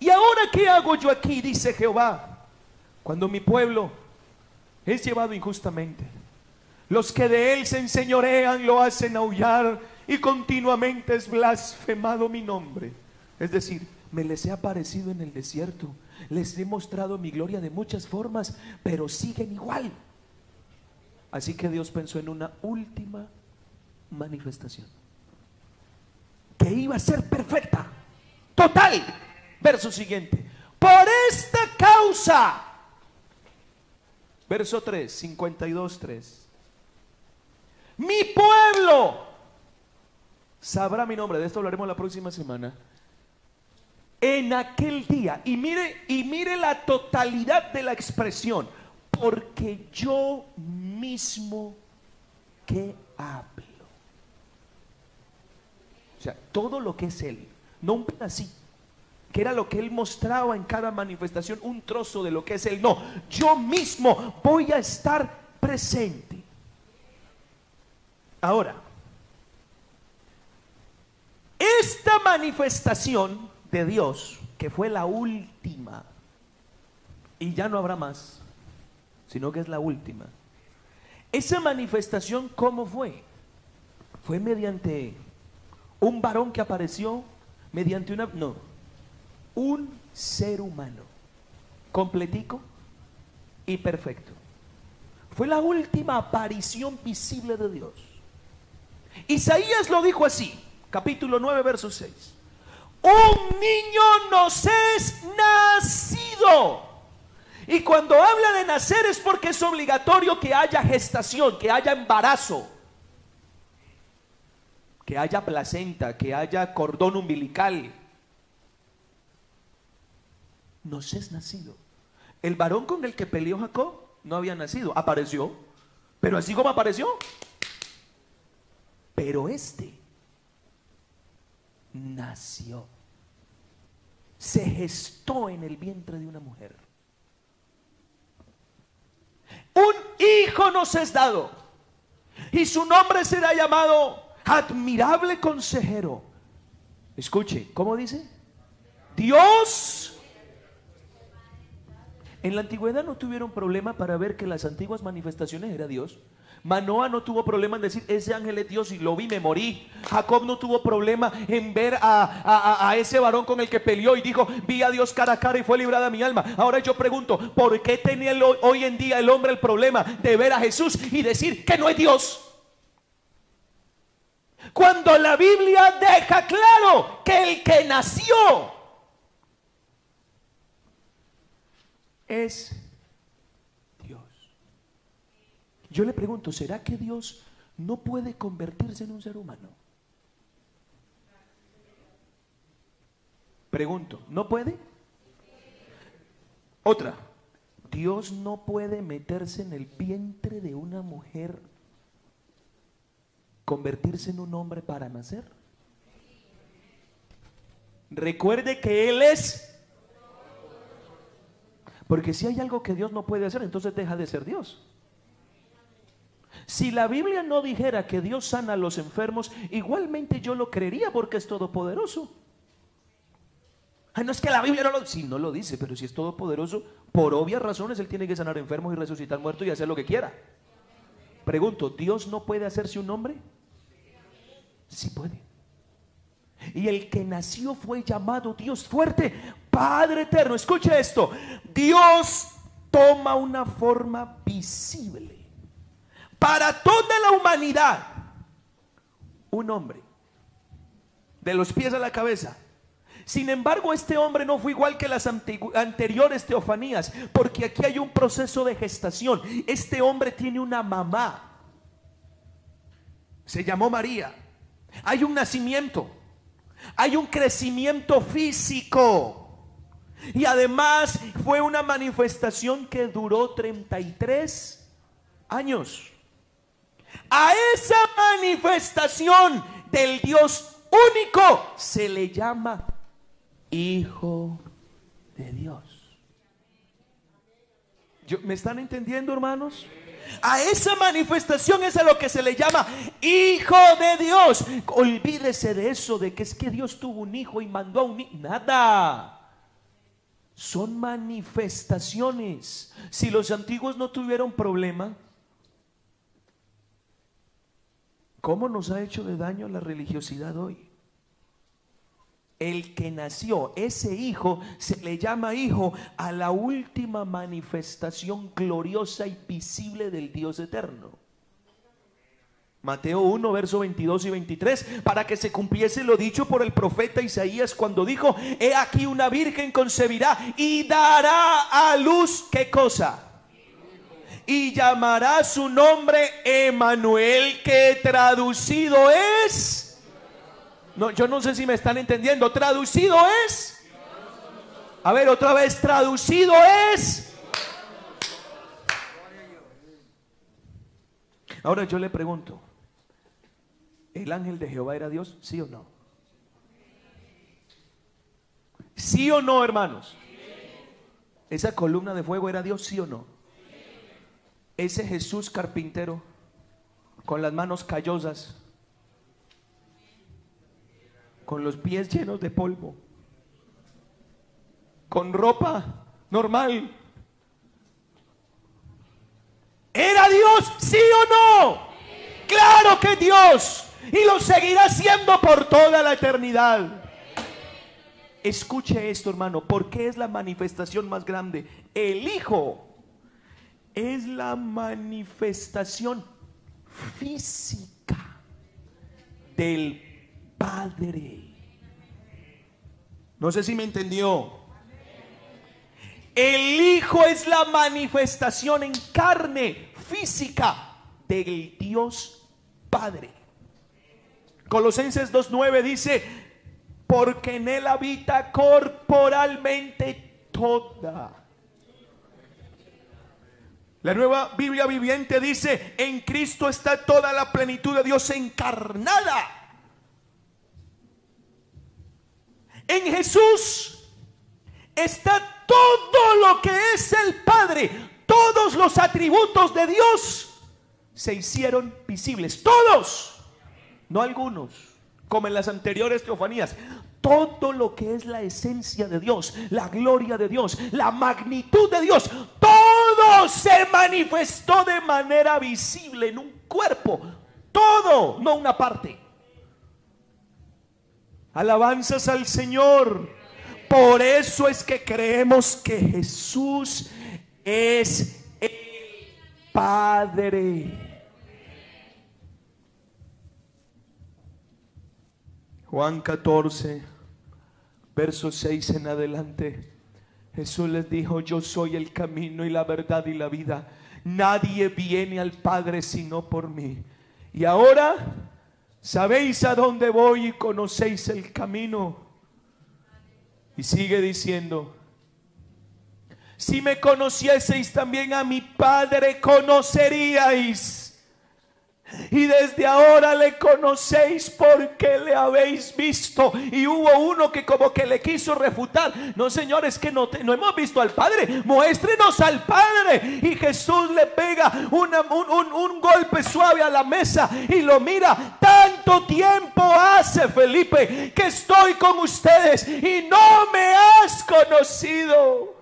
¿Y ahora qué hago yo aquí? Dice Jehová, cuando mi pueblo es llevado injustamente. Los que de él se enseñorean lo hacen aullar y continuamente es blasfemado mi nombre. Es decir, me les he aparecido en el desierto, les he mostrado mi gloria de muchas formas, pero siguen igual. Así que Dios pensó en una última manifestación, que iba a ser perfecta, total. Verso siguiente, por esta causa, verso 3, 52, 3, mi pueblo sabrá mi nombre, de esto hablaremos la próxima semana en aquel día. Y mire, y mire la totalidad de la expresión. Porque yo mismo qué hablo? O sea, todo lo que es Él, no un pedacito, que era lo que Él mostraba en cada manifestación, un trozo de lo que es Él. No, yo mismo voy a estar presente. Ahora, esta manifestación de Dios, que fue la última, y ya no habrá más, sino que es la última. Esa manifestación, ¿cómo fue? Fue mediante un varón que apareció, mediante una... No, un ser humano, completico y perfecto. Fue la última aparición visible de Dios. Isaías lo dijo así, capítulo 9, verso 6. Un niño nos es nacido. Y cuando habla de nacer es porque es obligatorio que haya gestación, que haya embarazo, que haya placenta, que haya cordón umbilical. Nos es nacido. El varón con el que peleó Jacob no había nacido, apareció, pero así como apareció. Pero este nació, se gestó en el vientre de una mujer un hijo nos es dado. Y su nombre será llamado admirable consejero. Escuche, ¿cómo dice? Dios. En la antigüedad no tuvieron problema para ver que las antiguas manifestaciones era Dios. Manoa no tuvo problema en decir, ese ángel es Dios y lo vi, me morí. Jacob no tuvo problema en ver a, ese varón con el que peleó y dijo, vi a Dios cara a cara y fue librada mi alma. Ahora yo pregunto, ¿por qué tenía hoy en día el hombre el problema de ver a Jesús y decir que no es Dios? Cuando la Biblia deja claro que el que nació es Yo le pregunto, ¿será que Dios no puede convertirse en un ser humano? Pregunto, ¿no puede? Otra, Dios no puede meterse en el vientre de una mujer, convertirse en un hombre para nacer. Recuerde que Él es... Porque si hay algo que Dios no puede hacer, entonces deja de ser Dios. Si la Biblia no dijera que Dios sana a los enfermos, igualmente yo lo creería porque es todopoderoso. Ah, no es que la Biblia no lo si no lo dice, pero si es todopoderoso, por obvias razones Él tiene que sanar enfermos y resucitar muertos y hacer lo que quiera. Pregunto, ¿Dios no puede hacerse un hombre? Sí puede. Y el que nació fue llamado Dios fuerte, Padre eterno. Escuche esto. Dios toma una forma visible para toda la humanidad un hombre, de los pies a la cabeza. Sin embargo, este hombre no fue igual que las anteriores teofanías, porque aquí hay un proceso de gestación. Este hombre tiene una mamá. Se llamó María. Hay un nacimiento. Hay un crecimiento físico. Y además fue una manifestación que duró 33 años. A esa manifestación del Dios único se le llama Hijo de Dios. ¿Me están entendiendo, hermanos? A esa manifestación es a lo que se le llama Hijo de Dios. Olvídese de eso, de que es que Dios tuvo un hijo y mandó a un hijo. Nada. Son manifestaciones. Si los antiguos no tuvieron problema, ¿Cómo nos ha hecho de daño la religiosidad hoy? El que nació, ese hijo, se le llama hijo a la última manifestación gloriosa y visible del Dios eterno. Mateo 1, verso 22 y 23, para que se cumpliese lo dicho por el profeta Isaías cuando dijo, he aquí una virgen concebirá y dará a luz, ¿qué cosa? Y llamará su nombre Emanuel, que traducido es. No, yo no sé si me están entendiendo. Traducido es. A ver, otra vez, traducido es. Ahora yo le pregunto, ¿el ángel de Jehová era Dios? ¿Sí o no? ¿Sí o no, hermanos? ¿Esa columna de fuego era Dios? ¿Sí o no? Ese Jesús carpintero con las manos callosas, con los pies llenos de polvo, con ropa normal. ¿Era Dios? ¿Sí o no? Claro que Dios. Y lo seguirá siendo por toda la eternidad. Escuche esto, hermano, porque es la manifestación más grande. El Hijo es la manifestación física del Padre. No sé si me entendió. El Hijo es la manifestación en carne física del Dios Padre. Colosenses 2.9 dice, porque en Él habita corporalmente toda. La nueva Biblia viviente dice, en Cristo está toda la plenitud de Dios encarnada. En Jesús está todo lo que es el Padre, todos los atributos de Dios se hicieron visibles, todos, no algunos, como en las anteriores teofanías, todo lo que es la esencia de Dios, la gloria de Dios, la magnitud de Dios, todo se manifestó de manera visible en un cuerpo, todo, no una parte. Alabanzas al Señor. Por eso es que creemos que Jesús es el Padre. Juan 14, verso 6 en adelante. Jesús les dijo, yo soy el camino y la verdad y la vida. Nadie viene al Padre sino por mí. Y ahora sabéis a dónde voy y conocéis el camino. Y sigue diciendo, si me conocieseis también a mi Padre, conoceríais y desde ahora le conocéis porque le habéis visto. Y hubo uno que como que le quiso refutar. No, señores, que no, hemos visto al Padre. Muéstrenos al Padre. Y Jesús le pega un, un golpe suave a la mesa y lo mira. Tanto tiempo hace, Felipe, que estoy con ustedes y no me has conocido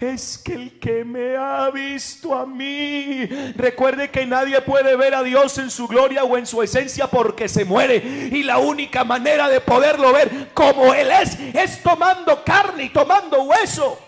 es que el que me ha visto a mí, recuerde que nadie puede ver a Dios en su gloria o en su esencia porque se muere. Y la única manera de poderlo ver como Él es, es tomando carne y tomando hueso.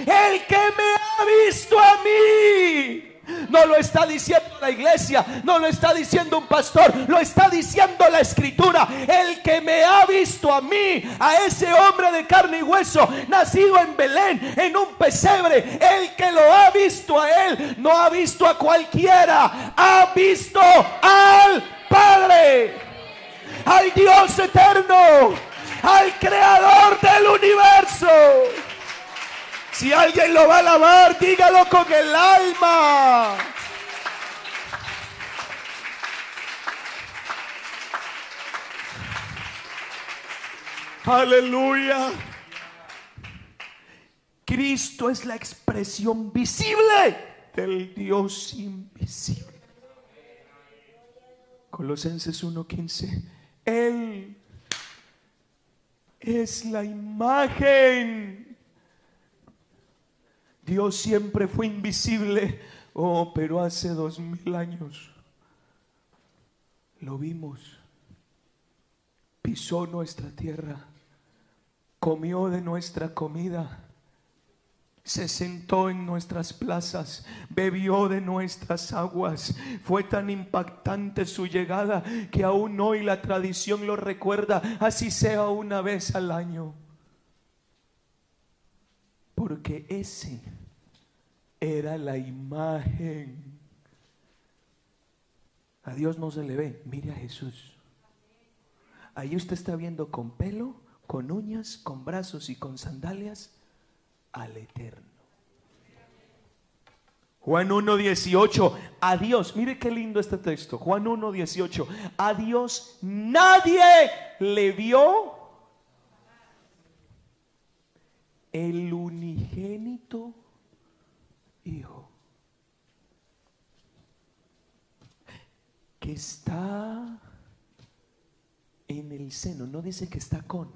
El que me ha visto a mí no lo está diciendo la iglesia, no lo está diciendo un pastor, lo está diciendo la escritura. El que me ha visto a mí, a ese hombre de carne y hueso, nacido en Belén, en un pesebre, el que lo ha visto a él, no ha visto a cualquiera, ha visto al Padre, al Dios eterno, al creador del universo. Si alguien lo va a alabar, dígalo con el alma. Aleluya. Cristo es la expresión visible del Dios invisible. Colosenses 1:15. Él es la imagen Dios siempre fue invisible. Oh, pero hace dos mil años lo vimos. Pisó nuestra tierra, comió de nuestra comida, se sentó en nuestras plazas, bebió de nuestras aguas. Fue tan impactante su llegada que aún hoy la tradición lo recuerda, así sea una vez al año. Porque ese era la imagen. A Dios no se le ve, mire a Jesús. Ahí usted está viendo con pelo, con uñas, con brazos y con sandalias al Eterno. Juan 1.18, a Dios, mire qué lindo este texto, Juan 1.18, a Dios nadie le vio el unigénito Hijo, que está en el seno, no dice que está con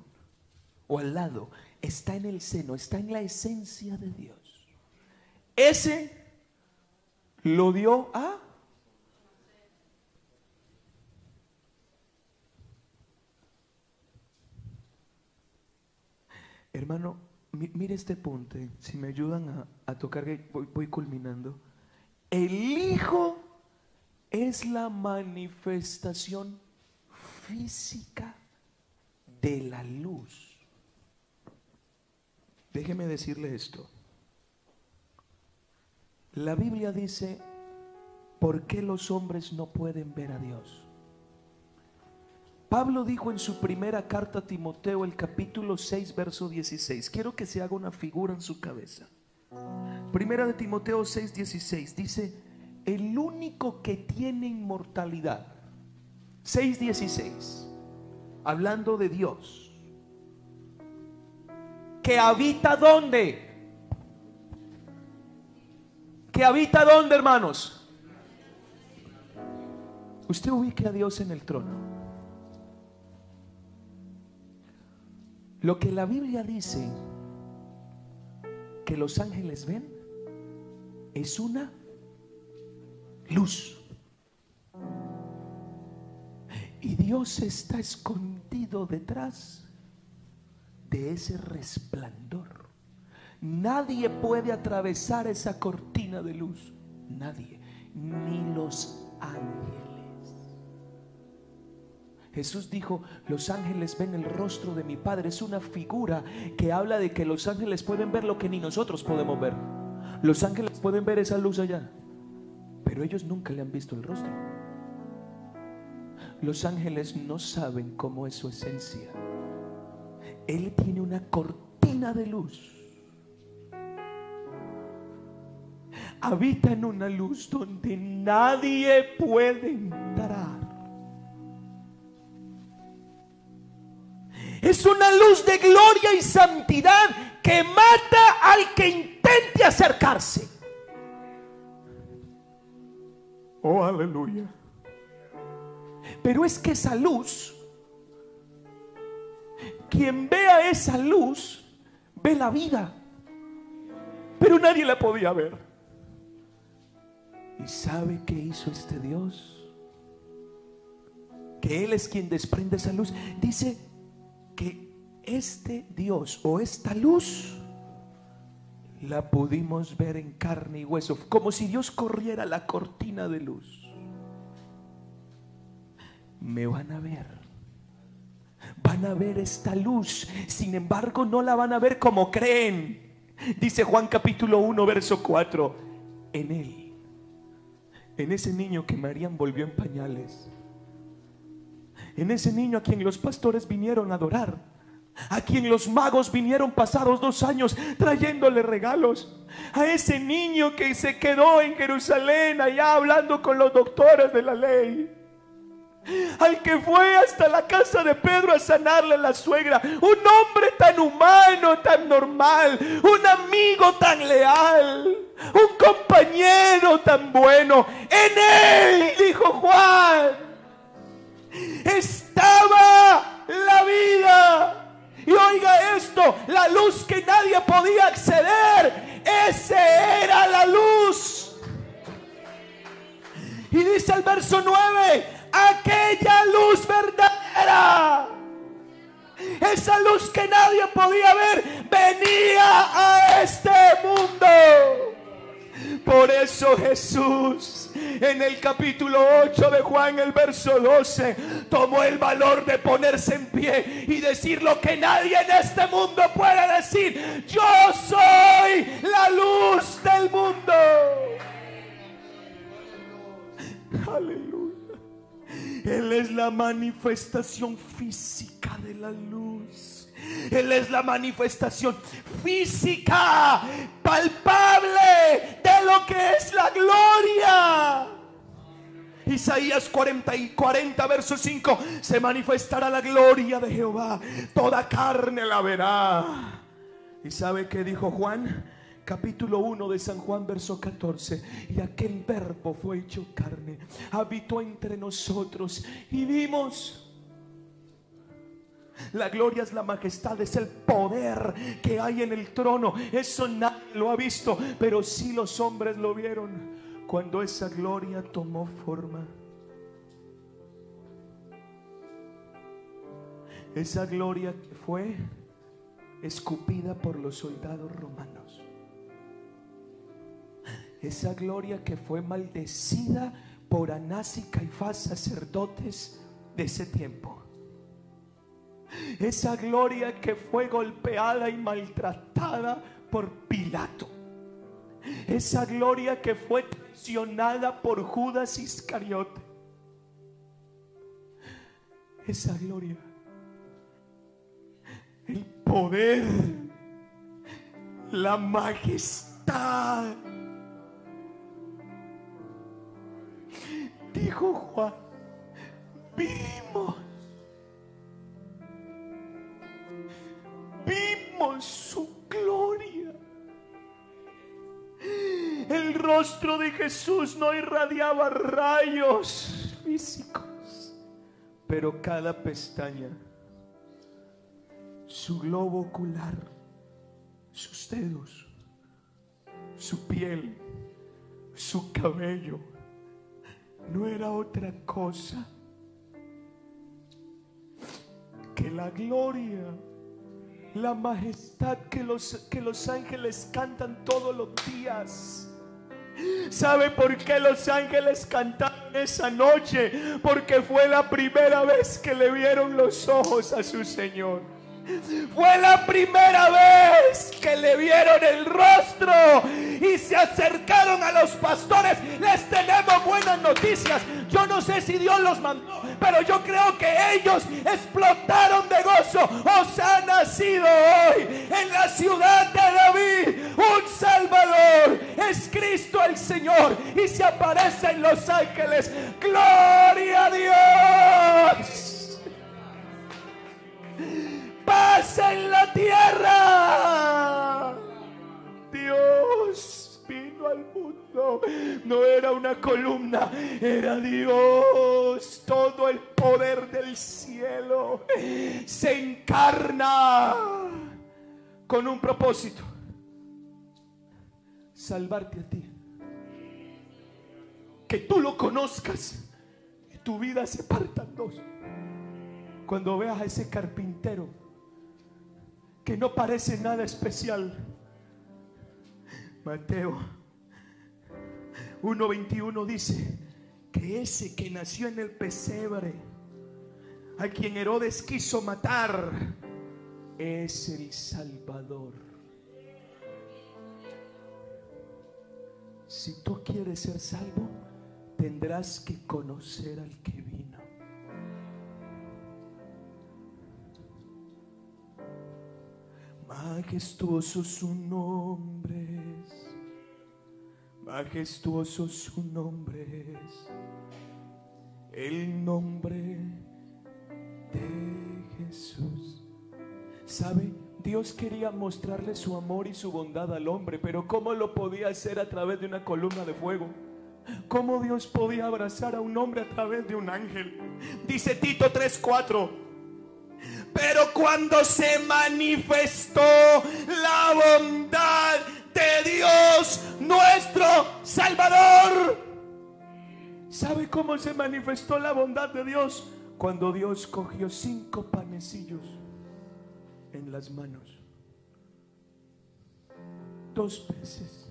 o al lado, está en el seno, está en la esencia de Dios. Ese lo dio a... Hermano, mire este punto, si me ayudan a, tocar, voy, voy culminando. El Hijo es la manifestación física de la luz. Déjeme decirle esto. La Biblia dice, ¿por qué los hombres no pueden ver a Dios? Pablo dijo en su primera carta a Timoteo, el capítulo 6, verso 16. Quiero que se haga una figura en su cabeza. Primera de Timoteo 6, 16. Dice, el único que tiene inmortalidad. 6, 16. Hablando de Dios. Que habita dónde? que habita donde, hermanos. Usted ubique a Dios en el trono. Lo que la Biblia dice que los ángeles ven es una luz. Y Dios está escondido detrás de ese resplandor. Nadie puede atravesar esa cortina de luz. Nadie. Ni los ángeles. Jesús dijo, los ángeles ven el rostro de mi Padre. Es una figura que habla de que los ángeles pueden ver lo que ni nosotros podemos ver. Los ángeles pueden ver esa luz allá, pero ellos nunca le han visto el rostro. Los ángeles no saben cómo es su esencia. Él tiene una cortina de luz habita en una luz donde nadie puede entrar. Es una luz de gloria y santidad que mata al que intente acercarse. Oh, aleluya. Pero es que esa luz, quien vea esa luz, ve la vida. Pero nadie la podía ver. ¿Y sabe qué hizo este Dios? Que Él es quien desprende esa luz. Dice este Dios o esta luz la pudimos ver en carne y hueso, como si Dios corriera la cortina de luz. Me van a ver. Van a ver esta luz. Sin embargo, no la van a ver como creen. Dice Juan capítulo 1, verso 4. En Él en ese niño que María envolvió en pañales, en ese niño a quien los pastores vinieron a adorar, a quien los magos vinieron pasados dos años trayéndole regalos, a ese niño que se quedó en Jerusalén allá hablando con los doctores de la ley. Al que fue hasta la casa de Pedro a sanarle a la suegra, un hombre tan humano, tan normal, un amigo tan leal, un compañero tan bueno. En él, dijo Juan, estaba la vida. Y oiga esto, la luz que nadie podía acceder, ese era la luz. Y dice el verso 9, aquella luz verdadera. Esa luz que nadie podía ver venía a este mundo. Por eso Jesús en el capítulo 8 de Juan, el verso 12, tomó el valor de ponerse en pie y decir lo que nadie en este mundo puede decir. Yo soy la luz del mundo. Aleluya. Él es la manifestación física de la luz. Él es la manifestación física, palpable de lo que es la gloria. Isaías 40 y 40 verso 5 se manifestará la gloria de Jehová, toda carne la verá. ¿Y sabe qué dijo Juan? Capítulo 1 de San Juan, verso 14. Y aquel verbo fue hecho carne, habitó entre nosotros y vimos. La gloria es la majestad, es el poder que hay en el trono. Eso nadie lo ha visto, pero sí los hombres lo vieron cuando esa gloria tomó forma. Esa gloria fue escupida por los soldados romanos. Esa gloria que fue maldecida por Anás y Caifás, sacerdotes de ese tiempo. Esa gloria que fue golpeada y maltratada por Pilato. Esa gloria que fue traicionada por Judas Iscariote. Esa gloria. El poder. La majestad dijo Juan, vimos, rostro de Jesús no irradiaba rayos físicos, pero cada pestaña, su globo ocular, sus dedos, su piel, su cabello, no era otra cosa que la gloria, la majestad que los, que los ángeles cantan todos los días. ¿Sabe por qué los ángeles cantaron esa noche? Porque fue la primera vez que le vieron los ojos a su Señor. Fue la primera vez que le vieron el rostro y se acercaron a los pastores. Les tenemos buenas noticias. Yo no sé si Dios los mandó, pero yo creo que ellos explotaron de gozo. Os ha nacido hoy en la ciudad de David un Salvador. Es Cristo el Señor y se aparece en los ángeles. Gloria a Dios paz en la tierra. Dios al mundo. No era una columna, era Dios. Todo el poder del cielo se encarna con un propósito. Salvarte a ti. Que tú lo conozcas y tu vida se parta en dos. Cuando veas a ese carpintero que no parece nada especial. Mateo 1.21 dice que ese que nació en el pesebre, a quien Herodes quiso matar, es el Salvador. Si tú quieres ser salvo, tendrás que conocer al que vino. Majestuoso su nombre. Majestuoso su nombre es. El nombre de Jesús. ¿Sabe? Dios quería mostrarle su amor y su bondad al hombre, pero ¿cómo lo podía hacer a través de una columna de fuego? ¿Cómo Dios podía abrazar a un hombre a través de un ángel? Dice Tito 3:4. Pero cuando se manifestó la bondad de Dios, nuestro Salvador. ¿Sabe cómo se manifestó la bondad de Dios? Cuando Dios cogió cinco panecillos en las manos. Dos veces.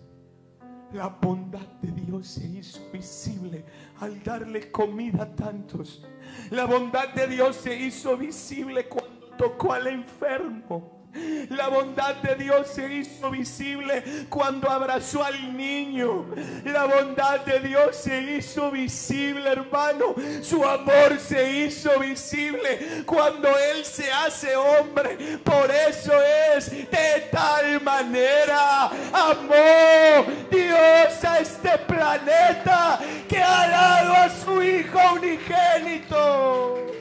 La bondad de Dios se hizo visible al darle comida a tantos. La bondad de Dios se hizo visible cuando tocó al enfermo. La bondad de Dios se hizo visible cuando abrazó al niño. La bondad de Dios se hizo visible, hermano. Su amor se hizo visible cuando Él se hace hombre. Por eso es de tal manera amó Dios a este planeta que ha dado a su Hijo unigénito.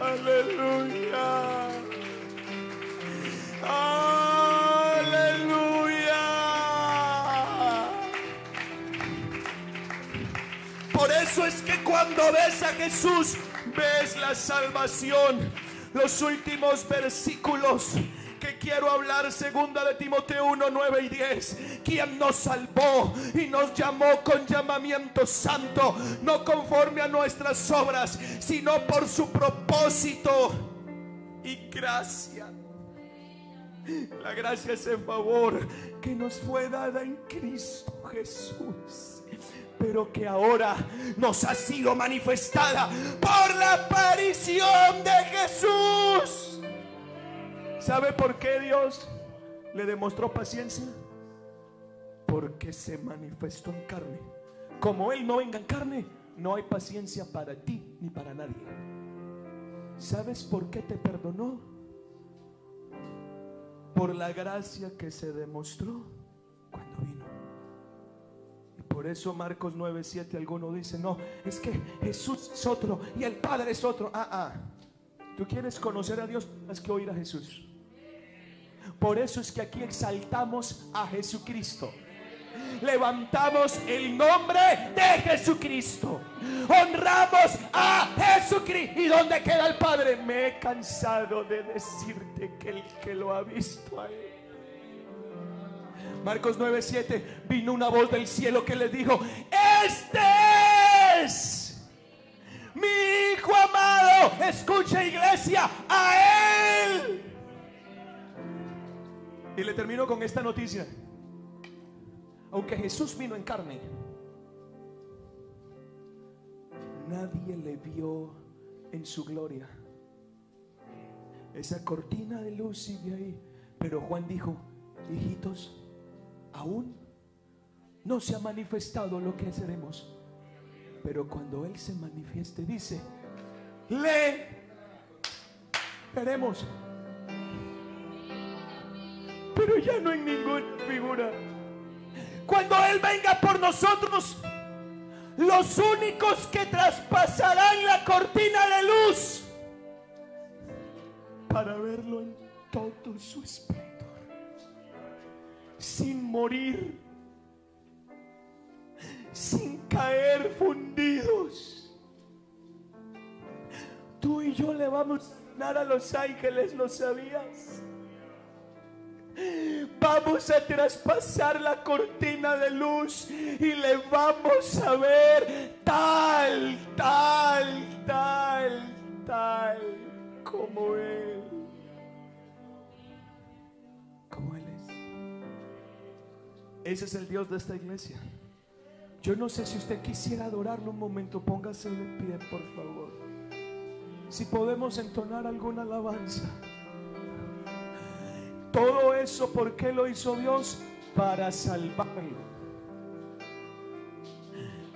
Aleluya. Aleluya. Por eso es que cuando ves a Jesús, ves la salvación. Los últimos versículos que quiero hablar, segunda de Timoteo 1, 9 y 10, quien nos salvó y nos llamó con llamamiento santo, no conforme a nuestras obras, sino por su propósito y gracia. La gracia es el favor que nos fue dada en Cristo Jesús, pero que ahora nos ha sido manifestada por la aparición de Jesús. ¿Sabe por qué Dios le demostró paciencia? Porque se manifestó en carne. Como Él no venga en carne, no hay paciencia para ti ni para nadie. ¿Sabes por qué te perdonó? Por la gracia que se demostró cuando vino. Y por eso Marcos 9:7 alguno dice, no, es que Jesús es otro y el Padre es otro. Ah, ah. Tú quieres conocer a Dios, tienes que oír a Jesús. Por eso es que aquí exaltamos a Jesucristo. Levantamos el nombre de Jesucristo. Honramos a Jesucristo. ¿Y dónde queda el Padre? Me he cansado de decirte que el que lo ha visto a él. Marcos 9:7 vino una voz del cielo que le dijo, este es mi hijo amado. Escucha iglesia, a él. Y le termino con esta noticia. Aunque Jesús vino en carne, nadie le vio en su gloria. Esa cortina de luz sigue ahí. Pero Juan dijo, hijitos, aún no se ha manifestado lo que seremos. Pero cuando Él se manifieste, dice, le veremos. Pero ya no en ninguna figura. Cuando Él venga por nosotros, los únicos que traspasarán la cortina de luz para verlo en todo su esplendor, sin morir, sin caer fundidos. Tú y yo le vamos a dar a los ángeles, ¿lo sabías? Vamos a traspasar la cortina de luz y le vamos a ver tal, tal, tal, tal como Él. Como Él es. Ese es el Dios de esta iglesia. Yo no sé si usted quisiera adorarlo un momento, póngase de pie, por favor. Si podemos entonar alguna alabanza. Todo eso, ¿por qué lo hizo Dios? Para salvarlo.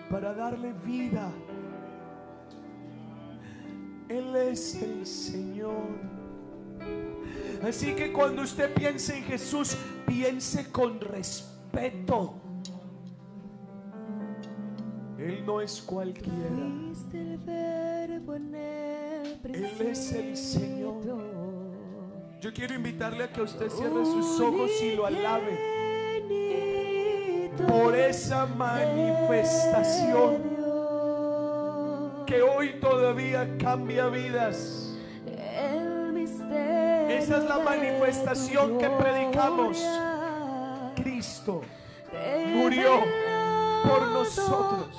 Para darle vida. Él es el Señor. Así que cuando usted piense en Jesús, piense con respeto. Él no es cualquiera. Él es el Señor. Yo quiero invitarle a que usted cierre sus ojos y lo alabe por esa manifestación que hoy todavía cambia vidas. Esa es la manifestación que predicamos. Cristo murió por nosotros.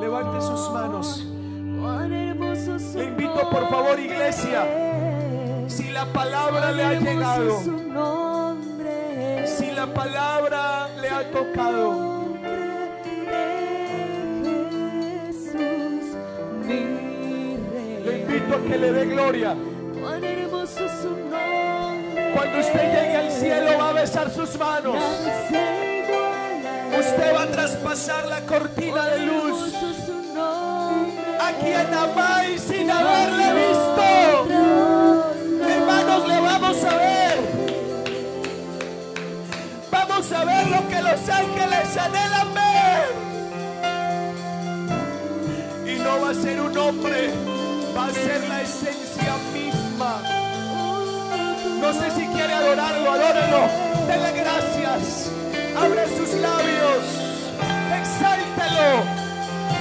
Levante sus manos. Le por favor iglesia, si la palabra le ha llegado, si la palabra le ha tocado, invito a que le dé gloria. Cuando usted llegue al cielo va a besar sus manos. Usted va a traspasar la cortina de luz. Quien amáis sin haberle visto. Hermanos, le vamos a ver. Vamos a ver lo que los ángeles anhelan ver. Y no va a ser un hombre, va a ser la esencia misma. No sé si quiere adorarlo, adórelo. Dele gracias. Abre sus labios. Exáltelo.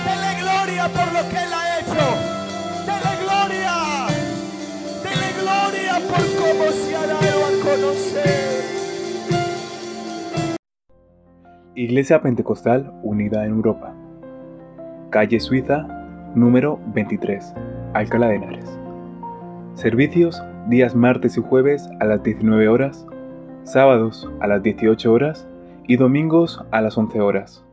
Dele por lo que él ha hecho. Dele gloria. Dele gloria por cómo se ha dado a conocer. Iglesia Pentecostal Unida en Europa. Calle Suiza, número 23, Alcalá de Henares. Servicios días martes y jueves a las 19 horas, sábados a las 18 horas y domingos a las 11 horas.